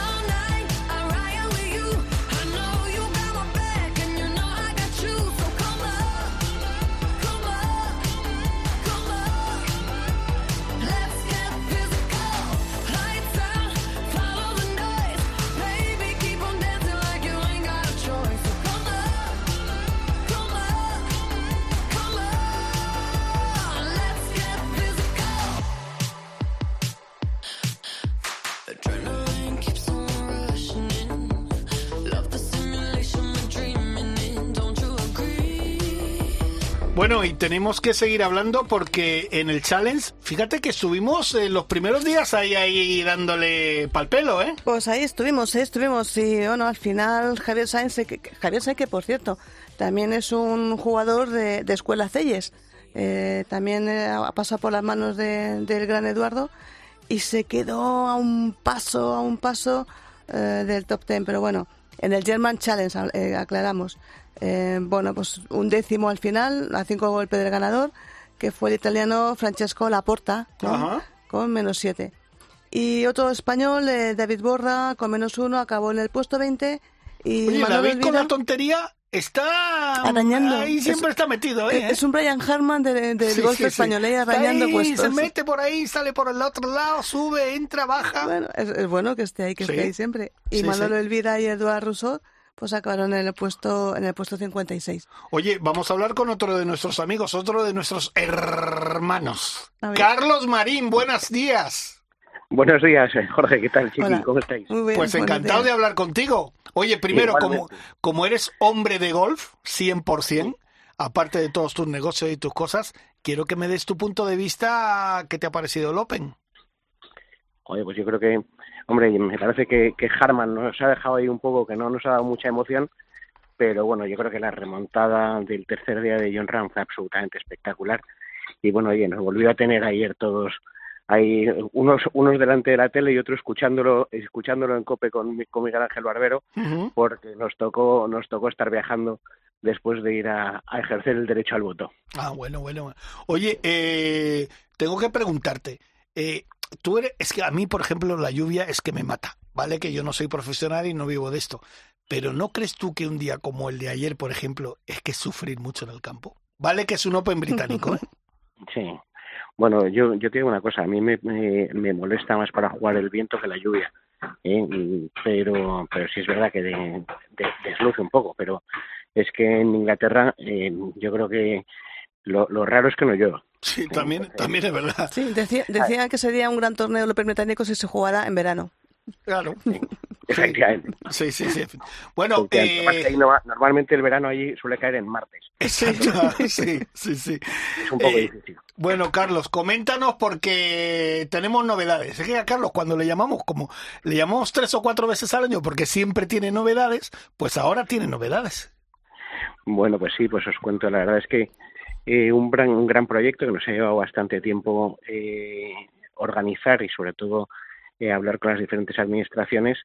Speaker 1: Tenemos que seguir hablando porque en el challenge, fíjate que estuvimos eh, los primeros días ahí, ahí dándole pal pelo, ¿eh?
Speaker 2: Pues ahí estuvimos, ahí estuvimos. Y bueno, al final Javier Sáenz, Javier Sáenz, que por cierto, también es un jugador de, de Escuela Celles. Eh, también eh, ha pasado por las manos de- del gran Eduardo y se quedó a un paso, a un paso eh, del top ten. Pero bueno, en el German Challenge, eh, aclaramos. Eh, bueno, pues un décimo al final, a cinco golpes del ganador, que fue el italiano Francesco Laporta, ¿no?
Speaker 1: Ajá.
Speaker 2: con menos siete. Y otro español, eh, David Borra, con menos uno, acabó en el puesto 20. Y
Speaker 1: Oye, David con la tontería está
Speaker 2: Arañando.
Speaker 1: ahí siempre
Speaker 2: Es-
Speaker 1: está metido, ¿eh?
Speaker 2: es un Brian Harman de- del
Speaker 1: Sí,
Speaker 2: golf
Speaker 1: sí, sí.
Speaker 2: español, ahí
Speaker 1: Está
Speaker 2: arañando
Speaker 1: ahí,
Speaker 2: puestos.
Speaker 1: Se mete por ahí, sale por el otro lado, sube, entra, baja.
Speaker 2: Bueno, es, es bueno que esté ahí, que
Speaker 1: Sí.
Speaker 2: esté ahí siempre. Y
Speaker 1: Sí,
Speaker 2: Manolo
Speaker 1: sí.
Speaker 2: Elvira y Eduard Rousseau, pues acabaron en el puesto en el puesto 56.
Speaker 1: Oye, vamos a hablar con otro de nuestros amigos, otro de nuestros hermanos. Carlos Marín, buenos días.
Speaker 8: Buenos días, eh, Jorge, ¿qué tal, chiqui?
Speaker 2: Hola.
Speaker 8: ¿Cómo estáis?
Speaker 2: Muy bien,
Speaker 1: Pues encantado de hablar contigo. Oye, primero, como, como eres hombre de golf, 100%, aparte de todos tus negocios y tus cosas, quiero que me des tu punto de vista, ¿qué te ha parecido el Open?
Speaker 8: Oye, pues yo creo que, hombre, me parece que, que Harman nos ha dejado ahí un poco, que no nos ha dado mucha emoción, pero bueno, yo creo que la remontada del tercer día de John Ram fue absolutamente espectacular. Y bueno, oye, nos volvió a tener ayer todos ahí, unos, unos delante de la tele y otros escuchándolo, escuchándolo en cope con, con Miguel Ángel Barbero, porque nos tocó, nos tocó estar viajando después de ir a, a ejercer el derecho al voto.
Speaker 1: Ah, bueno, bueno. Oye, eh, tengo que preguntarte, eh, tú eres, es que a mí, por ejemplo, la lluvia es que me mata, ¿vale? Que yo no soy profesional y no vivo de esto. Pero ¿no crees tú que un día como el de ayer, por ejemplo, es que sufrir mucho en el campo? Vale que es un Open británico, ¿eh?
Speaker 8: Sí. Bueno, yo, yo te digo una cosa, a mí me, me, me molesta más para jugar el viento que la lluvia, ¿eh? Pero, pero sí es verdad que de, de- desluce un poco, pero es que en Inglaterra eh, yo creo que lo, lo raro es que no llueva.
Speaker 1: Sí, también, también es verdad.
Speaker 2: Sí, decía, decía que sería un gran torneo Open británico si se jugara en verano.
Speaker 1: Claro.
Speaker 8: Efectivamente.
Speaker 1: Sí, sí, sí. Bueno, eh,
Speaker 8: ahí no va- normalmente el verano allí suele caer en martes.
Speaker 1: exacto, sí, sí, sí.
Speaker 8: Es un poco
Speaker 1: Eh,
Speaker 8: difícil.
Speaker 1: Bueno, Carlos, coméntanos porque tenemos novedades. Es que a Carlos, cuando le llamamos, como le llamamos tres o cuatro veces al año porque siempre tiene novedades, pues ahora tiene novedades.
Speaker 8: Bueno, pues sí, pues os cuento. La verdad es que eh, un, gran, un gran proyecto que nos ha llevado bastante tiempo eh, organizar y sobre todo eh, hablar con las diferentes administraciones,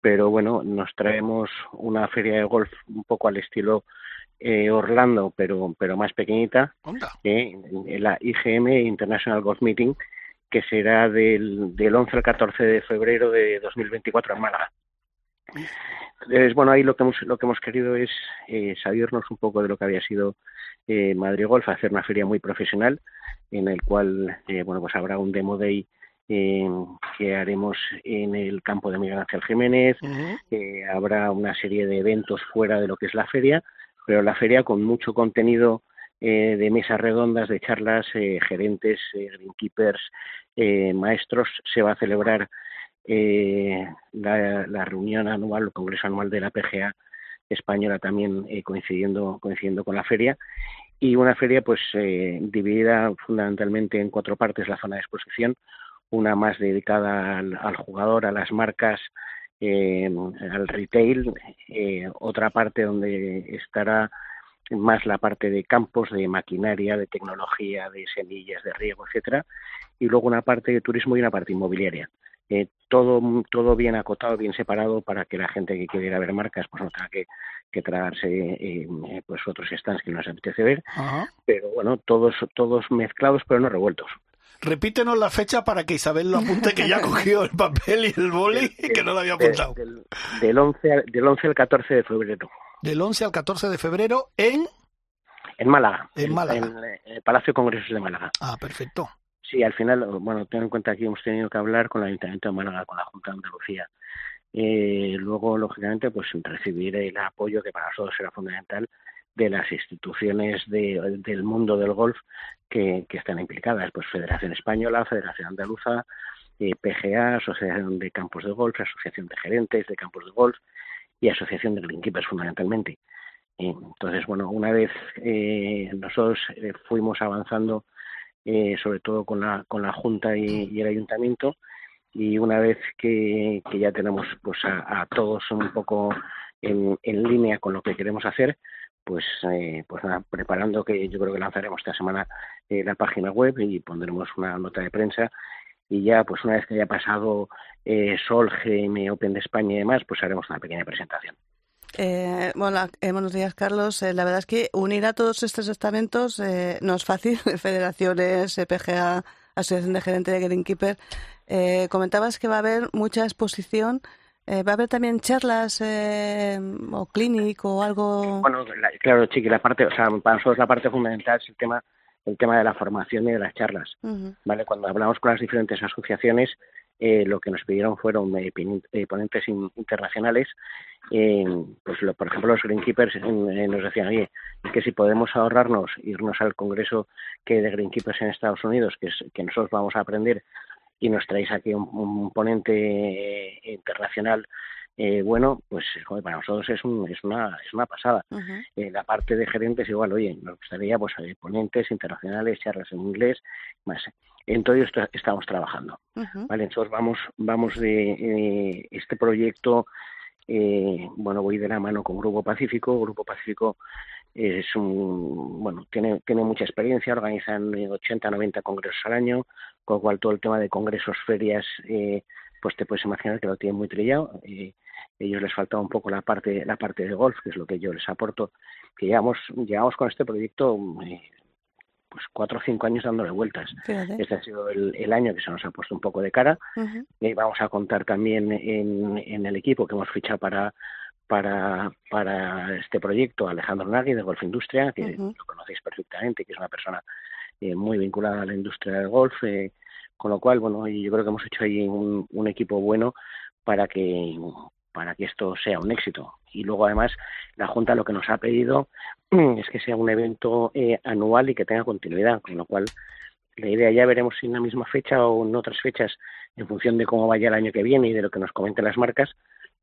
Speaker 8: pero bueno, nos traemos una feria de golf un poco al estilo eh, Orlando, pero, pero más pequeñita, la IGM International Golf Meeting, que será del, del 11 al 14 de febrero de 2024 en Málaga. Entonces, bueno, ahí lo que hemos, lo que hemos querido es eh, salirnos un poco de lo que había sido eh, Madrid Golf, hacer una feria muy profesional en el cual, eh, bueno, pues habrá un demo day eh, que haremos en el campo de Miguel Ángel Jiménez, eh, habrá una serie de eventos fuera de lo que es la feria, pero la feria con mucho contenido eh, de mesas redondas, de charlas, eh, gerentes, eh, greenkeepers, eh, maestros, se va a celebrar eh, la, reunión anual, el congreso anual de la PGA española también eh, coincidiendo coincidiendo con la feria. Y una feria pues eh, dividida fundamentalmente en cuatro partes la zona de exposición una más dedicada al, al jugador a las marcas eh, al retail eh, otra parte donde estará más la parte de campos de maquinaria de tecnología de semillas de riego etcétera y luego una parte de turismo y una parte inmobiliaria eh, todo todo bien acotado, bien separado para que la gente que quiera ir a ver marcas pues no tenga que, que tragarse eh, pues otros stands que nos apetece ver,
Speaker 1: Ajá.
Speaker 8: pero bueno, todos todos mezclados pero no revueltos.
Speaker 1: Repítenos la fecha para que Isabel lo apunte, que ya cogió el papel y el boli, que no lo había apuntado.
Speaker 8: De- del, del 11 al, del 11 al 14 de febrero
Speaker 1: Del 11 al 14 de febrero en...
Speaker 8: en Málaga,
Speaker 1: En Málaga.
Speaker 8: en, eh, el Palacio de Congresos de Málaga.
Speaker 1: Ah, perfecto.
Speaker 8: Sí, al final, bueno, ten en cuenta que hemos tenido que hablar con el Ayuntamiento de Málaga, con la Junta de Andalucía. Eh, luego, lógicamente, pues recibir el apoyo que para nosotros era fundamental de las instituciones de- del mundo del golf que, están implicadas, pues Federación Española, Federación Andaluza, eh, PGA, Asociación de Campos de Golf, Asociación de Gerentes de Campos de Golf y Asociación de Greenkeepers fundamentalmente. Entonces, bueno, una vez eh, nosotros eh, fuimos avanzando eh, sobre todo con la, con la Junta y, el Ayuntamiento. Y una vez que, que ya tenemos pues a, a todos un poco en, en línea con lo que queremos hacer, pues, eh, pues nada, preparando que yo creo que lanzaremos esta semana eh, la página web y pondremos una nota de prensa y ya pues una vez que haya pasado eh, Sol, GM, Open de España y demás, pues haremos una pequeña presentación.
Speaker 2: Eh, bueno, eh, buenos días, Carlos. Eh, la verdad es que unir a todos estos estamentos eh, no es fácil. Federaciones, eh, PGA, Asociación de Gerente de Greenkeeper. Eh, comentabas que va a haber mucha exposición. Eh, ¿Va a haber también charlas eh, o clinic o algo?
Speaker 8: Bueno, la- claro, Chiqui, la parte, o sea, para nosotros la parte fundamental es el tema, el tema de la formación y de las charlas. ¿vale? Cuando hablamos con las diferentes asociaciones, eh, lo que nos pidieron fueron eh, eh, ponentes in- internacionales. eh, pues, lo- por ejemplo, los Greenkeepers nos decían, oye, que si podemos ahorrarnos, irnos al congreso que de Greenkeepers en Estados Unidos, que, es, que nosotros vamos a aprender, y nos traéis aquí un, ponente internacional eh, bueno, pues joder, para nosotros es, un, es, una, es una pasada. Eh, la parte de gerentes igual, oye, nos gustaría pues eh, ponentes internacionales, charlas en inglés, más. En todo esto estamos trabajando. Vale, entonces vamos, vamos de eh, este proyecto, eh, bueno, voy de la mano con Grupo Pacífico. Grupo Pacífico es un, bueno, tiene, tiene mucha experiencia, organizan eh, 80, 90 congresos al año, con lo cual todo el tema de congresos, ferias, eh, pues te puedes imaginar que lo tienen muy trillado. Eh, ellos les faltaba un poco la parte, la parte de golf, que es lo que yo les aporto, que llevamos, llevamos con este proyecto eh, pues cuatro o cinco años dándole vueltas.
Speaker 2: Fíjate.
Speaker 8: Este ha sido el, el año que se nos ha puesto un poco de cara. Y vamos a contar también en, en el equipo que hemos fichado para, para, para este proyecto Alejandro Nagui de Golf Industria, que lo conocéis perfectamente, que es una persona eh, muy vinculada a la industria del golf. eh, con lo cual, bueno, yo creo que hemos hecho ahí un, un equipo bueno para que para que esto sea un éxito. Y luego, además, la Junta lo que nos ha pedido es que sea un evento eh, anual y que tenga continuidad, con lo cual la idea ya veremos si en la misma fecha o en otras fechas en función de cómo vaya el año que viene y de lo que nos comenten las marcas,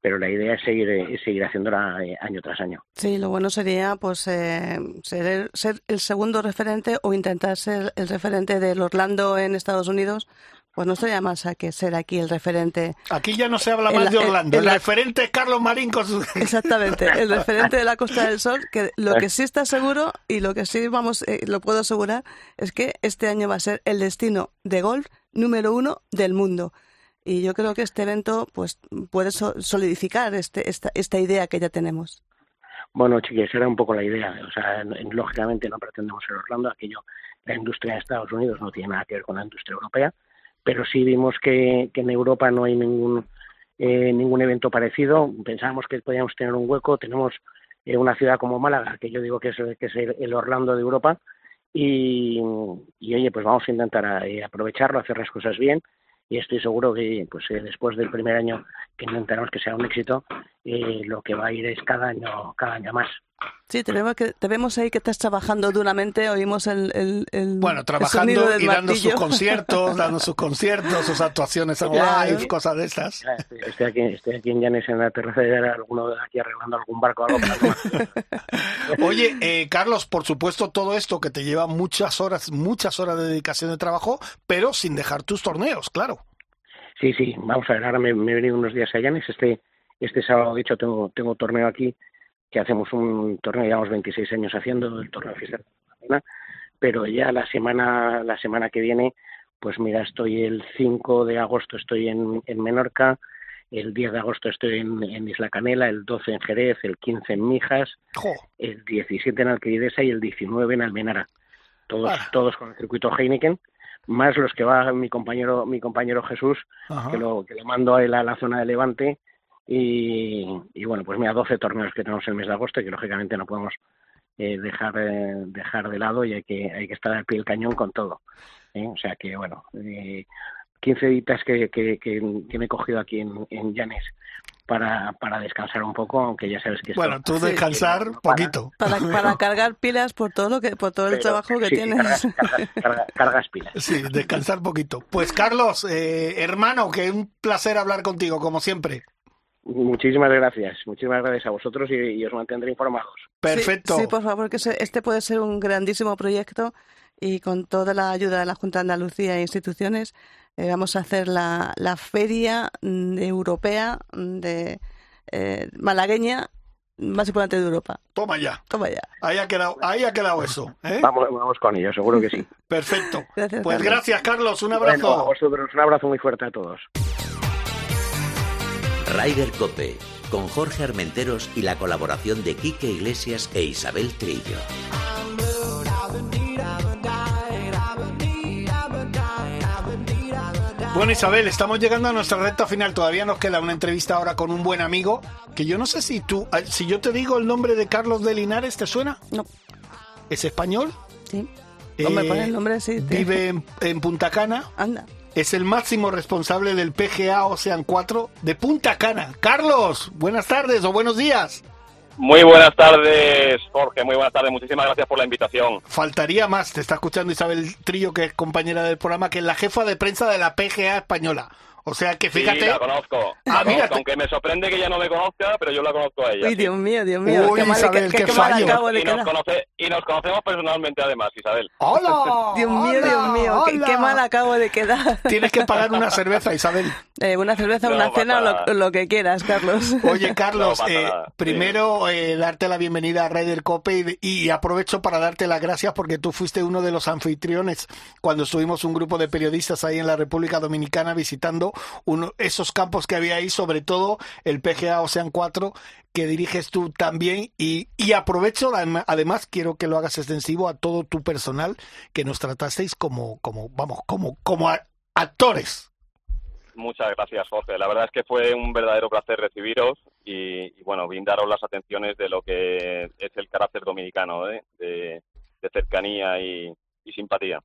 Speaker 8: pero la idea es seguir, eh, es seguir haciéndola eh, año tras año.
Speaker 2: Sí, lo bueno sería pues eh, ser, ser el segundo referente o intentar ser el referente del Orlando en Estados Unidos. Pues no estaría más a que ser aquí el referente.
Speaker 1: Aquí ya no se habla más
Speaker 2: la-
Speaker 1: de Orlando. El
Speaker 2: la-
Speaker 1: referente es Carlos Marín con su...
Speaker 2: Exactamente, el referente de la Costa del Sol, que lo que sí está seguro y lo que sí vamos, eh, lo puedo asegurar, es que este año va a ser el destino de golf número uno del mundo. Y yo creo que este evento pues puede so- solidificar este, esta, esta idea que ya tenemos.
Speaker 8: Bueno, chiquillos, esa era un poco la idea. O sea, lógicamente no pretendemos ser Orlando, aquello, la industria de Estados Unidos no tiene nada que ver con la industria europea, pero sí vimos que, que en Europa no hay ningún eh, ningún evento parecido. Pensábamos que podíamos tener un hueco. Tenemos eh, una ciudad como Málaga, que yo digo que es, que es el, Orlando de Europa. Y, y, oye, pues vamos a intentar eh, aprovecharlo, hacer las cosas bien. Y estoy seguro que pues eh, después del primer año que intentaremos que sea un éxito, eh, lo que va a ir es cada año, cada año más.
Speaker 2: Sí, te vemos, que, te vemos ahí que estás trabajando duramente, oímos el, el, el
Speaker 1: Bueno,
Speaker 2: el
Speaker 1: trabajando
Speaker 2: sonido del
Speaker 1: y dando sus conciertos, dando sus conciertos, sus actuaciones en live, cosas de estas.
Speaker 8: Ya, Estoy, estoy aquí, estoy aquí en Llanes en la terraza ahora alguno de aquí arreglando algún barco o algo para.
Speaker 1: Oye, eh, Carlos, por supuesto, todo esto que te lleva muchas horas, muchas horas de dedicación de trabajo, pero sin dejar tus torneos, claro.
Speaker 8: Sí, sí, vamos a ver, ahora me, me he venido unos días a Llanes. Este, este sábado, de hecho, tengo, tengo torneo aquí, que hacemos un torneo, llevamos 26 años haciendo, el torneo de pero ya la semana, la semana que viene, pues mira, estoy el 5 de agosto estoy en, en Menorca, el 10 de agosto estoy en, en Isla Canela, el 12 en Jerez, el 15 en Mijas, el 17 en Alqueidesa y el 19 en Almenara. Todos,
Speaker 1: Ah.
Speaker 8: todos con el circuito Heineken, más los que va mi compañero, mi compañero Jesús,
Speaker 1: ajá.
Speaker 8: que lo, que lo mando a él a la zona de Levante. Y, y bueno, pues mira, 12 torneos que tenemos el mes de agosto y que lógicamente no podemos eh, dejar eh, dejar de lado y hay que hay que estar al pie del cañón con todo. ¿eh? O sea que bueno, eh, 15 días que, que, que, que me he cogido aquí en, en Llanes para, para descansar un poco, aunque ya sabes que esto-
Speaker 1: Bueno, tú descansar
Speaker 8: no
Speaker 1: poquito.
Speaker 2: Para, para cargar pilas por todo lo que por todo el
Speaker 8: pero-
Speaker 2: trabajo que
Speaker 8: sí,
Speaker 2: tienes.
Speaker 8: cargas, cargas- cargas- cargas pilas.
Speaker 1: Sí, descansar poquito. Pues Carlos, eh, hermano, que un placer hablar contigo, como siempre.
Speaker 8: Muchísimas gracias, muchísimas gracias a vosotros y, y os mantendré informados.
Speaker 1: Perfecto.
Speaker 2: Sí, sí, por favor, que este puede ser un grandísimo proyecto y con toda la ayuda de la Junta de Andalucía e instituciones eh, vamos a hacer la, la feria mm, europea mm, de eh, malagueña más importante de Europa.
Speaker 1: Toma ya.
Speaker 2: Toma ya.
Speaker 1: Ahí ha quedado, ahí ha quedado eso. ¿eh?
Speaker 8: Vamos, vamos con ello, seguro que sí.
Speaker 1: Perfecto.
Speaker 2: Gracias,
Speaker 1: Pues
Speaker 2: Carlos.
Speaker 1: gracias, Carlos. Un
Speaker 8: Bueno, a
Speaker 1: abrazo.
Speaker 8: vosotros un abrazo muy fuerte a todos.
Speaker 3: Ryder Cope, con Jorge Armenteros y la colaboración de Quique Iglesias e Isabel Trillo.
Speaker 1: Bueno, Isabel, estamos llegando a nuestra recta final. Todavía nos queda una entrevista ahora con un buen amigo. Que yo no sé si tú, ah, si yo te digo el nombre de Carlos de Linares, ¿te suena?
Speaker 2: No,
Speaker 1: ¿Es español?
Speaker 2: sí. Hombre,
Speaker 1: Eh,
Speaker 2: pon el nombre, sí. te-
Speaker 1: Vive en, en Punta Cana.
Speaker 2: Anda.
Speaker 1: Es el máximo responsable del PGA Ocean 4 de Punta Cana. Carlos, buenas tardes o buenos días.
Speaker 9: Muy buenas tardes, Jorge. Muy buenas tardes. Muchísimas gracias por la invitación.
Speaker 1: Faltaría más, te está escuchando Isabel Trillo, que es compañera del programa, que es la jefa de prensa de la PGA española. O sea que fíjate.
Speaker 9: Sí, la conozco. La
Speaker 1: Ah, mira,
Speaker 9: conozco,
Speaker 1: te-
Speaker 9: aunque me sorprende que ella no me conozca, pero yo la conozco a ella.
Speaker 2: Uy,
Speaker 9: sí.
Speaker 2: Dios mío, Dios mío.
Speaker 1: Uy,
Speaker 2: qué mal,
Speaker 1: Isabel,
Speaker 2: qué,
Speaker 1: qué
Speaker 2: qué
Speaker 1: fallo.
Speaker 2: acabo de
Speaker 9: y, nos
Speaker 2: quedar.
Speaker 9: conoce- y nos conocemos personalmente, además, Isabel.
Speaker 1: ¡Hola!
Speaker 2: Dios mío,
Speaker 1: hola,
Speaker 2: Dios mío, qué, qué mal acabo de quedar.
Speaker 1: Tienes que pagar una cerveza, Isabel.
Speaker 2: Eh, una cerveza,
Speaker 9: No
Speaker 2: una cena, lo, lo que quieras, Carlos.
Speaker 1: Oye, Carlos,
Speaker 9: No
Speaker 1: eh, primero eh, darte la bienvenida a Ryder Cope y, y aprovecho para darte las gracias porque tú fuiste uno de los anfitriones cuando estuvimos un grupo de periodistas ahí en la República Dominicana visitando esos campos que había ahí, sobre todo el PGA Ocean 4 que diriges tú también y, aprovecho, adem- además quiero que lo hagas extensivo a todo tu personal que nos tratasteis como, como vamos, como, como actores.
Speaker 9: Muchas gracias, Jorge. La verdad es que fue un verdadero placer recibiros y, bueno, brindaros las atenciones de lo que es el carácter dominicano, ¿eh? de, de cercanía y simpatía.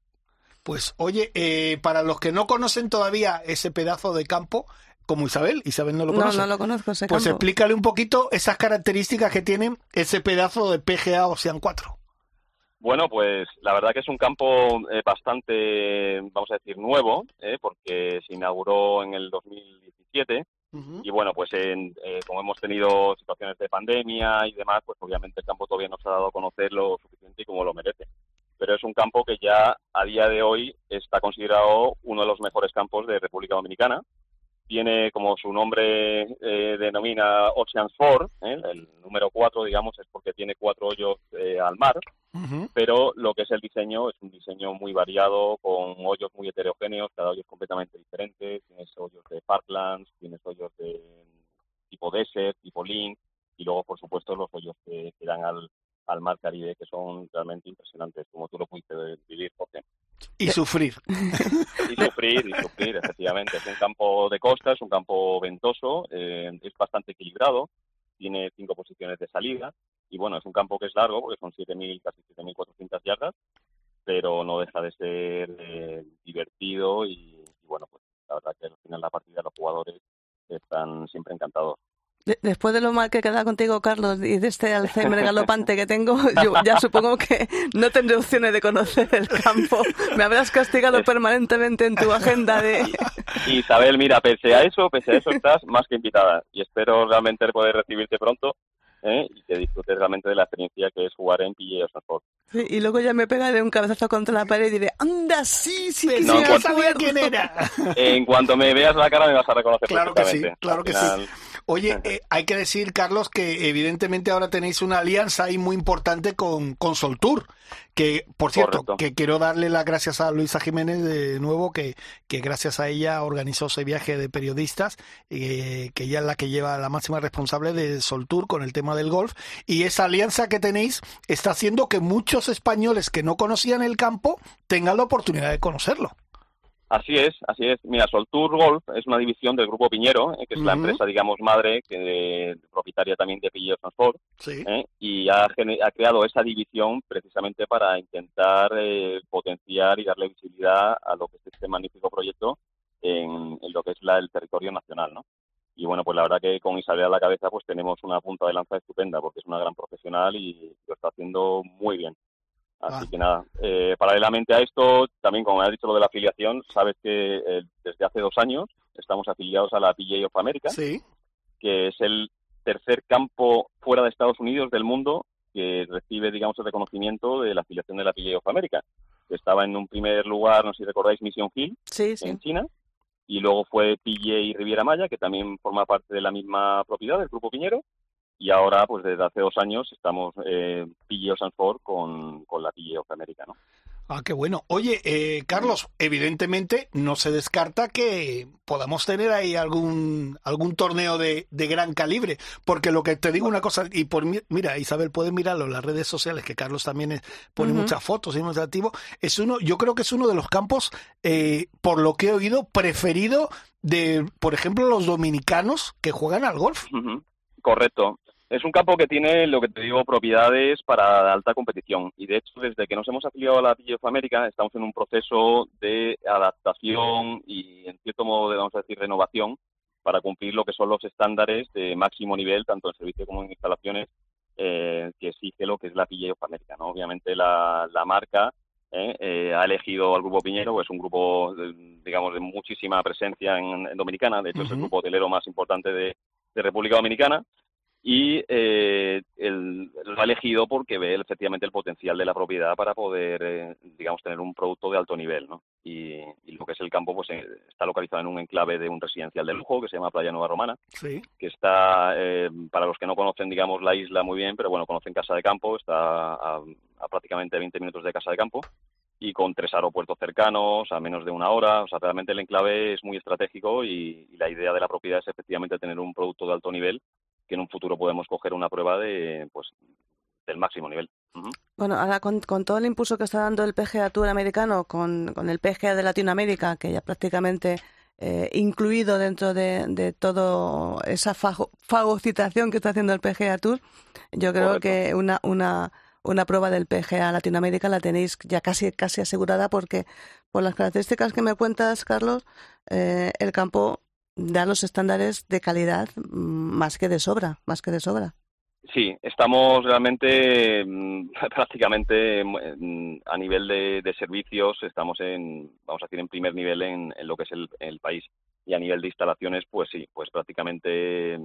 Speaker 1: Pues oye, eh, para los que no conocen todavía ese pedazo de campo, como Isabel, Isabel no lo
Speaker 2: No,
Speaker 1: conoce.
Speaker 2: no lo conozco ese
Speaker 1: pues
Speaker 2: campo.
Speaker 1: explícale un poquito esas características que tiene ese pedazo de PGA Ocean 4.
Speaker 9: Bueno, pues la verdad que es un campo eh, bastante, vamos a decir, nuevo, ¿eh? porque se inauguró en el 2017 y bueno, pues en, eh, como hemos tenido situaciones de pandemia y demás, pues obviamente el campo todavía no se ha dado a conocer lo suficiente y como lo merece. Pero es un campo que ya a día de hoy está considerado uno de los mejores campos de República Dominicana. Tiene, como su nombre eh, denomina, Oceans 4, ¿eh? el número 4, digamos, es porque tiene cuatro hoyos eh, al mar pero lo que es el diseño es un diseño muy variado, con hoyos muy heterogéneos, cada hoyo es completamente diferente, tienes hoyos de Parklands, tienes hoyos de tipo Desert, tipo Link, y luego, por supuesto, los hoyos que, que dan al, al mar Caribe, que son realmente impresionantes, como tú lo pudiste vivir, Jorge.
Speaker 1: Y sufrir.
Speaker 9: Y sufrir, y sufrir, efectivamente. Es un campo de costa, es un campo ventoso, eh, es bastante equilibrado, tiene cinco posiciones de salida y bueno, es un campo que es largo porque son 7.000, casi 7.400 yardas, pero no deja de ser eh, divertido y, y bueno, pues la verdad que al final la partida los jugadores están siempre encantados.
Speaker 2: De- después de lo mal que queda contigo, Carlos, y de este Alzheimer galopante que tengo, yo ya supongo que no tendré opciones de conocer el campo. Me habrás castigado permanentemente en tu agenda de...
Speaker 9: Isabel, mira, pese a eso, pese a eso estás más que invitada y espero realmente poder recibirte pronto ¿eh? y que disfrutes realmente de la experiencia que es jugar en PGA Oxford.
Speaker 2: Sí, y luego ya me pegaré un cabezazo contra la pared y diré, anda, sí, sí, que
Speaker 9: No,
Speaker 2: sí
Speaker 1: sabía
Speaker 2: acuerdo".
Speaker 1: quién era.
Speaker 9: En cuanto me veas la cara me vas a reconocer
Speaker 1: Claro que sí,
Speaker 9: perfectamente.
Speaker 1: claro que sí. Oye, eh, hay que decir, Carlos, que evidentemente ahora tenéis una alianza ahí muy importante con, con Soltour, que, por cierto,
Speaker 9: Correcto.
Speaker 1: que quiero darle las gracias a Luisa Jiménez de nuevo, que, que gracias a ella organizó ese viaje de periodistas, eh, que ella es la que lleva la máxima responsable de Soltour con el tema del golf, y esa alianza que tenéis está haciendo que muchos españoles que no conocían el campo tengan la oportunidad de conocerlo.
Speaker 9: Así es, así es. Mira, Soltour Golf es una división del Grupo Piñero, eh, que es la empresa, digamos, madre, que propietaria también de Piñero Transport,
Speaker 1: Sí.
Speaker 9: ¿eh? y ha, ha creado esa división precisamente para intentar eh, potenciar y darle visibilidad a lo que es este magnífico proyecto en, en lo que es la, el territorio nacional, ¿no? Y bueno, pues la verdad que con Isabel a la cabeza pues tenemos una punta de lanza estupenda porque es una gran profesional y lo está haciendo muy bien. Así
Speaker 1: Ah.
Speaker 9: que nada, eh, paralelamente a esto, también como has dicho lo de la afiliación, sabes que eh, desde hace dos años estamos afiliados a la PGA of America,
Speaker 1: Sí.
Speaker 9: que es el tercer campo fuera de Estados Unidos del mundo que recibe, digamos, el reconocimiento de la afiliación de la PGA of America. Que estaba en un primer lugar, no sé si recordáis, Mission Hill,
Speaker 2: Sí, sí.
Speaker 9: en China, y luego fue PGA y Riviera Maya, que también forma parte de la misma propiedad del Grupo Piñero, y ahora, pues desde hace dos años, estamos eh, PGA Sanford con, con la PGA of America, ¿no?
Speaker 1: Ah, qué bueno. Oye, eh, Carlos, evidentemente no se descarta que podamos tener ahí algún algún torneo de, de gran calibre, porque lo que te digo una cosa, y por mi- mira, Isabel, puedes mirarlo en las redes sociales, que Carlos también es- pone
Speaker 2: Ujú.
Speaker 1: muchas fotos y muy activo, es uno, yo creo que es uno de los campos, eh, por lo que he oído, preferido de, por ejemplo, los dominicanos que juegan al golf.
Speaker 9: Correcto. Es un campo que tiene, lo que te digo, propiedades para alta competición. Y de hecho, desde que nos hemos afiliado a la PGA of America, estamos en un proceso de adaptación y, en cierto modo, de, vamos a decir, renovación para cumplir lo que son los estándares de máximo nivel, tanto en servicio como en instalaciones, eh, que exige lo que es la PGA of America. ¿no? Obviamente, la, la marca eh, eh, ha elegido al Grupo Piñero, pues es un grupo, digamos, de muchísima presencia en, en Dominicana. De hecho, es el grupo hotelero más importante de, de República Dominicana y eh, el- lo ha elegido porque ve efectivamente el potencial de la propiedad para poder, eh, digamos, tener un producto de alto nivel, ¿no? Y, y lo que es el campo, pues eh, está localizado en un enclave de un residencial de lujo que se llama Playa Nueva Romana,
Speaker 1: Sí.
Speaker 9: que está, eh, para los que no conocen, digamos, la isla muy bien, pero bueno, conocen Casa de Campo, está a, a prácticamente 20 minutos de Casa de Campo y con tres aeropuertos cercanos a menos de una hora. O sea, realmente el enclave es muy estratégico y, y la idea de la propiedad es efectivamente tener un producto de alto nivel que en un futuro podemos coger una prueba de, pues, del máximo nivel.
Speaker 2: Bueno, ahora con, con todo el impulso que está dando el PGA Tour americano, con, con el PGA de Latinoamérica, que ya prácticamente eh, incluido dentro de, de todo esa fago- fagocitación que está haciendo el PGA Tour, yo creo
Speaker 9: Correcto.
Speaker 2: que una, una, una prueba del PGA Latinoamérica la tenéis ya casi, casi asegurada porque por las características que me cuentas, Carlos, eh, el campo da los estándares de calidad mm, más que de sobra, más que de sobra.
Speaker 9: Sí, estamos realmente mm, prácticamente mm, a nivel de, servicios, estamos en, vamos a decir, en primer nivel en, lo que es el, el país. Y a nivel de instalaciones, pues sí, pues prácticamente,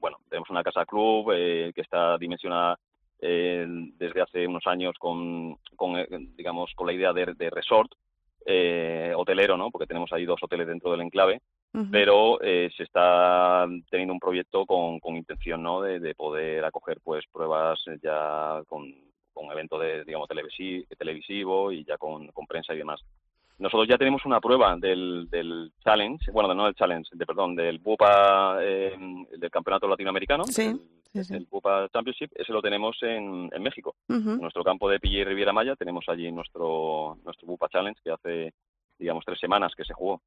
Speaker 9: bueno, tenemos una casa club eh, que está dimensionada eh, desde hace unos años con, con, eh, digamos, con la idea de, de resort eh, hotelero, ¿no? Porque tenemos ahí dos hoteles dentro del enclave Pero eh, se está teniendo un proyecto con, con intención ¿no? de, de poder acoger pues pruebas ya con, con evento de digamos televisi- televisivo y ya con, con prensa y demás nosotros ya tenemos una prueba del, del challenge bueno no del challenge de perdón del BUPA eh, del campeonato latinoamericano
Speaker 2: Sí, Sí, sí.
Speaker 9: el Pupa Championship, ese lo tenemos en, en México. En nuestro campo de y Riviera Maya tenemos allí nuestro, nuestro Pupa Challenge que hace, digamos, tres semanas que se jugó.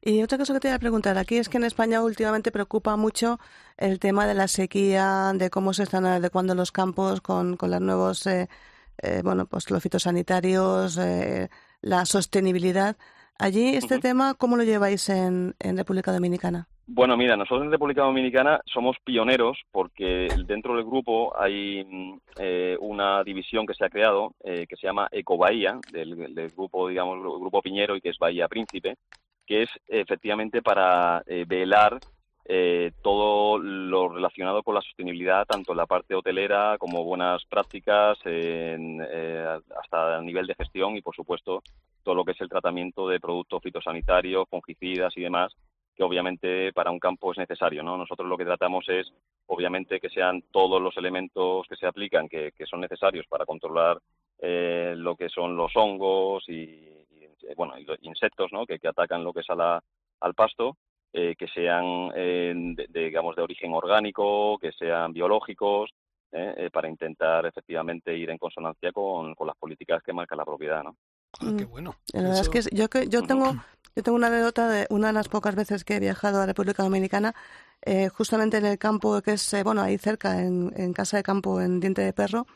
Speaker 2: Y otra cosa que te voy a preguntar aquí es que en España últimamente preocupa mucho el tema de la sequía, de cómo se están adecuando los campos con, con los nuevos, eh, eh, bueno, pues los fitosanitarios, eh, la sostenibilidad. Allí este tema, ¿cómo lo lleváis en, en República Dominicana?
Speaker 9: Bueno, mira, nosotros en República Dominicana somos pioneros porque dentro del grupo hay eh, una división que se ha creado eh, que se llama Ecobahía, del, del grupo, digamos, el grupo Piñero y que es Bahía Príncipe, que es efectivamente para eh, velar eh, todo lo relacionado con la sostenibilidad, tanto en la parte hotelera como buenas prácticas, en, eh, hasta el nivel de gestión y, por supuesto, todo lo que es el tratamiento de productos fitosanitarios, fungicidas y demás, que obviamente para un campo es necesario, ¿no? Nosotros lo que tratamos es, obviamente, que sean todos los elementos que se aplican que, que son necesarios para controlar eh, lo que son los hongos y, bueno, los insectos, ¿no? Que, que atacan lo que es a la, al pasto, eh, que sean, eh, de, de, digamos, de origen orgánico, que sean biológicos, ¿eh? Eh, para intentar efectivamente ir en consonancia con, con las políticas que marca la propiedad, ¿no?
Speaker 1: Ah, qué
Speaker 2: Mm.
Speaker 1: bueno.
Speaker 2: La verdad es que yo, que- yo tengo yo tengo una anécdota de una de las pocas veces que he viajado a República Dominicana, eh, justamente en el campo que es, eh, bueno, ahí cerca, en, en Casa de Campo, en Diente de Perro,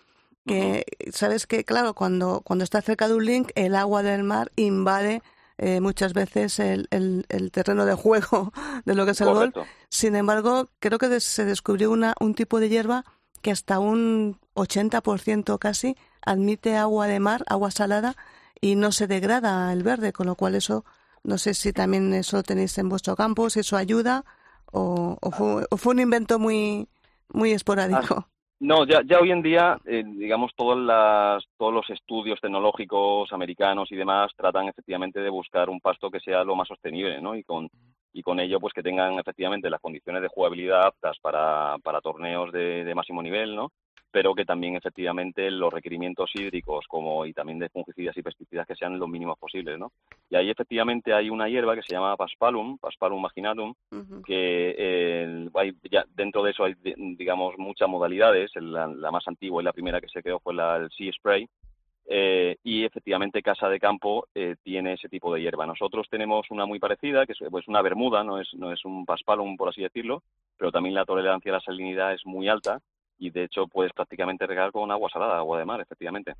Speaker 2: que sabes que, claro, cuando, cuando está cerca de un link, el agua del mar invade eh, muchas veces el, el, el terreno de juego de lo que es el golf.
Speaker 9: Correcto.
Speaker 2: Sin embargo, creo que se descubrió una, un tipo de hierba que hasta un 80% casi admite agua de mar, agua salada, y no se degrada el verde, con lo cual eso, no sé si también eso lo tenéis en vuestro campo, si eso ayuda, o, o fue, o fue un invento muy, muy esporádico.
Speaker 9: No, ya, ya hoy en día, eh, digamos, todas las, todos los estudios tecnológicos americanos y demás tratan efectivamente de buscar un pasto que sea lo más sostenible, ¿no? Y con, y con ello, pues que tengan efectivamente las condiciones de jugabilidad aptas para, para torneos de, de máximo nivel, ¿no? Pero que también efectivamente los requerimientos hídricos como y también de fungicidas y pesticidas que sean los mínimos posibles, ¿no? Y ahí efectivamente hay una hierba que se llama Paspalum, Paspalum maginatum, que eh, hay ya dentro de eso hay di- digamos muchas modalidades la, la más antigua y la primera que se creó fue la el Sea Spray eh, y efectivamente Casa de Campo eh, tiene ese tipo de hierba. Nosotros tenemos una muy parecida, que es pues, una bermuda, no es, no es un paspalum, por así decirlo, pero también la tolerancia a la salinidad es muy alta y de hecho puedes prácticamente regar con agua salada, agua de mar, efectivamente.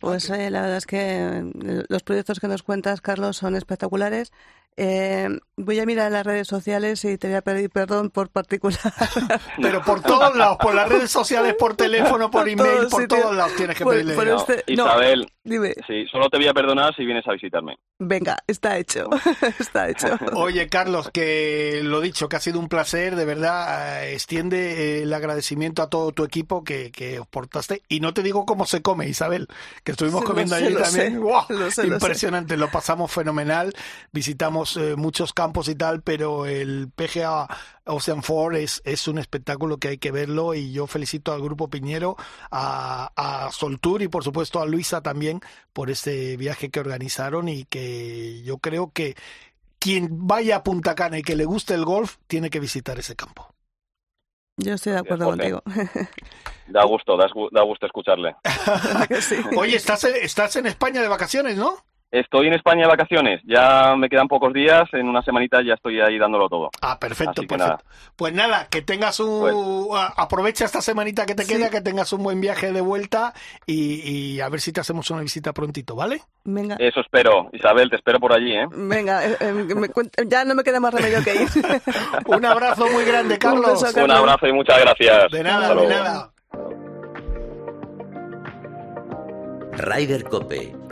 Speaker 2: Pues eh, la verdad es que eh, los proyectos que nos cuentas, Carlos, son espectaculares. Eh, voy a mirar las redes sociales y te voy a pedir perdón por particular.
Speaker 1: Pero por todos lados, por las redes sociales, por teléfono, por
Speaker 2: Por
Speaker 1: email,
Speaker 2: todos
Speaker 1: por
Speaker 2: sitios.
Speaker 1: todos lados tienes que
Speaker 2: Por-
Speaker 1: pedirle.
Speaker 2: por
Speaker 9: No,
Speaker 2: este- no.
Speaker 9: Isabel,
Speaker 2: Dime,
Speaker 9: sí, solo te voy a perdonar si vienes a visitarme.
Speaker 2: venga, está hecho, está hecho.
Speaker 1: Oye, Carlos, que lo dicho, que ha sido un placer, de verdad, eh, extiende eh, el agradecimiento a todo tu equipo que, que os portaste. Y no te digo cómo se come, Isabel, que estuvimos comiendo allí también.
Speaker 2: sé,
Speaker 1: ¡Guau!
Speaker 2: lo sé, lo sé.
Speaker 1: Impresionante, lo pasamos fenomenal. Visitamos eh, muchos campos y tal, pero el PGA Ocean Four es, es un espectáculo que hay que verlo y yo felicito al Grupo Piñero, a, a Soltur y por supuesto a Luisa también por este viaje que organizaron y que yo creo que quien vaya a Punta Cana y que le guste el golf tiene que visitar ese campo.
Speaker 2: Yo estoy de acuerdo
Speaker 9: Jorge.
Speaker 2: contigo.
Speaker 9: Da gusto, da, da gusto escucharle.
Speaker 2: Sí.
Speaker 1: Oye, estás, estás en España de vacaciones, ¿no?
Speaker 9: Estoy en España de vacaciones, ya me quedan pocos días, en una semanita ya estoy ahí dándolo todo.
Speaker 1: Ah, perfecto, perfecto. Pues nada, que tengas un... a- Aprovecha esta semanita que te
Speaker 2: Sí.
Speaker 1: queda, que tengas un buen viaje de vuelta y, y a ver si te hacemos una visita prontito, ¿vale?
Speaker 2: Venga,
Speaker 9: Eso espero, Isabel, te espero por allí, ¿eh?
Speaker 2: venga, eh, eh, me ya no me queda más remedio que ir.
Speaker 1: Un abrazo muy grande, Carlos.
Speaker 2: beso,
Speaker 9: Un abrazo y muchas gracias.
Speaker 1: De nada,
Speaker 9: Hasta
Speaker 1: de
Speaker 9: luego.
Speaker 1: nada.
Speaker 3: Ryder Cope,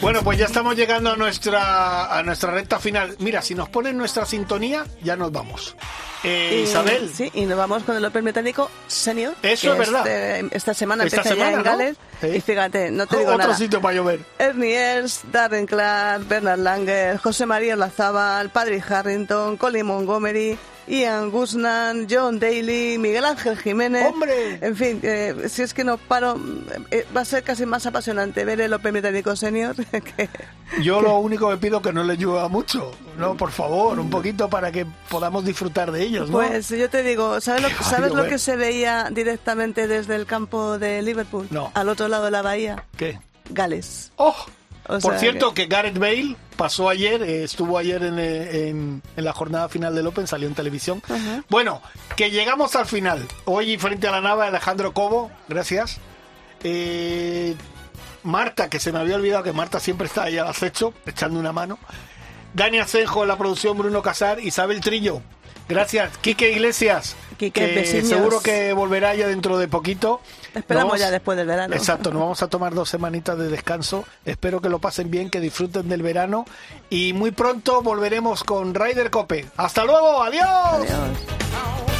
Speaker 1: Bueno, pues ya estamos llegando a nuestra, a nuestra recta final. Mira, si nos ponen nuestra sintonía, ya nos vamos. Eh, Isabel.
Speaker 2: Sí, y nos vamos con el Open británico senior.
Speaker 1: Eso es verdad.
Speaker 2: este- esta semana
Speaker 1: Esta
Speaker 2: empieza
Speaker 1: semana,
Speaker 2: ya en
Speaker 1: ¿no?
Speaker 2: Gales. Y fíjate, no te digo
Speaker 1: Otro
Speaker 2: nada.
Speaker 1: sitio para llover.
Speaker 2: Ernie Els, Darren Clark, Bernard Langer, José María Lazábal, Padre Harrington, Colin Montgomery, Ian Guzman, John Daly, Miguel Ángel Jiménez.
Speaker 1: ¡Hombre!
Speaker 2: En fin, eh, si es que no paro, eh, va a ser casi más apasionante ver el Open Británico Senior que...
Speaker 1: Yo lo único que pido es que no les llueva mucho. No, por favor, un poquito para que podamos disfrutar de ellos, ¿no?
Speaker 2: Pues yo te digo, ¿sabes lo,
Speaker 1: Ay,
Speaker 2: ¿sabes lo
Speaker 1: llover.
Speaker 2: que se veía directamente desde el campo de Liverpool?
Speaker 1: No.
Speaker 2: Al otro lado de la bahía,
Speaker 1: ¿Qué?
Speaker 2: Gales.
Speaker 1: ¡Oh!
Speaker 2: O
Speaker 1: Por cierto, que... Gareth Bale pasó ayer, eh, estuvo ayer en, eh, en- en la jornada final del Open, salió en televisión. Bueno, que llegamos al final. Hoy frente a la nava, Alejandro Cobo, gracias. Eh, Marta, que se me había olvidado que Marta siempre está ahí al acecho, echando una mano. Dani Asenjo en la producción, Bruno Casar, Isabel Trillo. Gracias. Quique Iglesias,
Speaker 2: Quique,
Speaker 1: que seguro que volverá ya dentro de poquito.
Speaker 2: Esperamos ya después del verano.
Speaker 1: Exacto, nos vamos a tomar dos semanitas de descanso. Espero que lo pasen bien, que disfruten del verano. Y muy pronto volveremos con Ryder Cope. ¡Hasta luego! ¡Adiós!
Speaker 2: Adiós.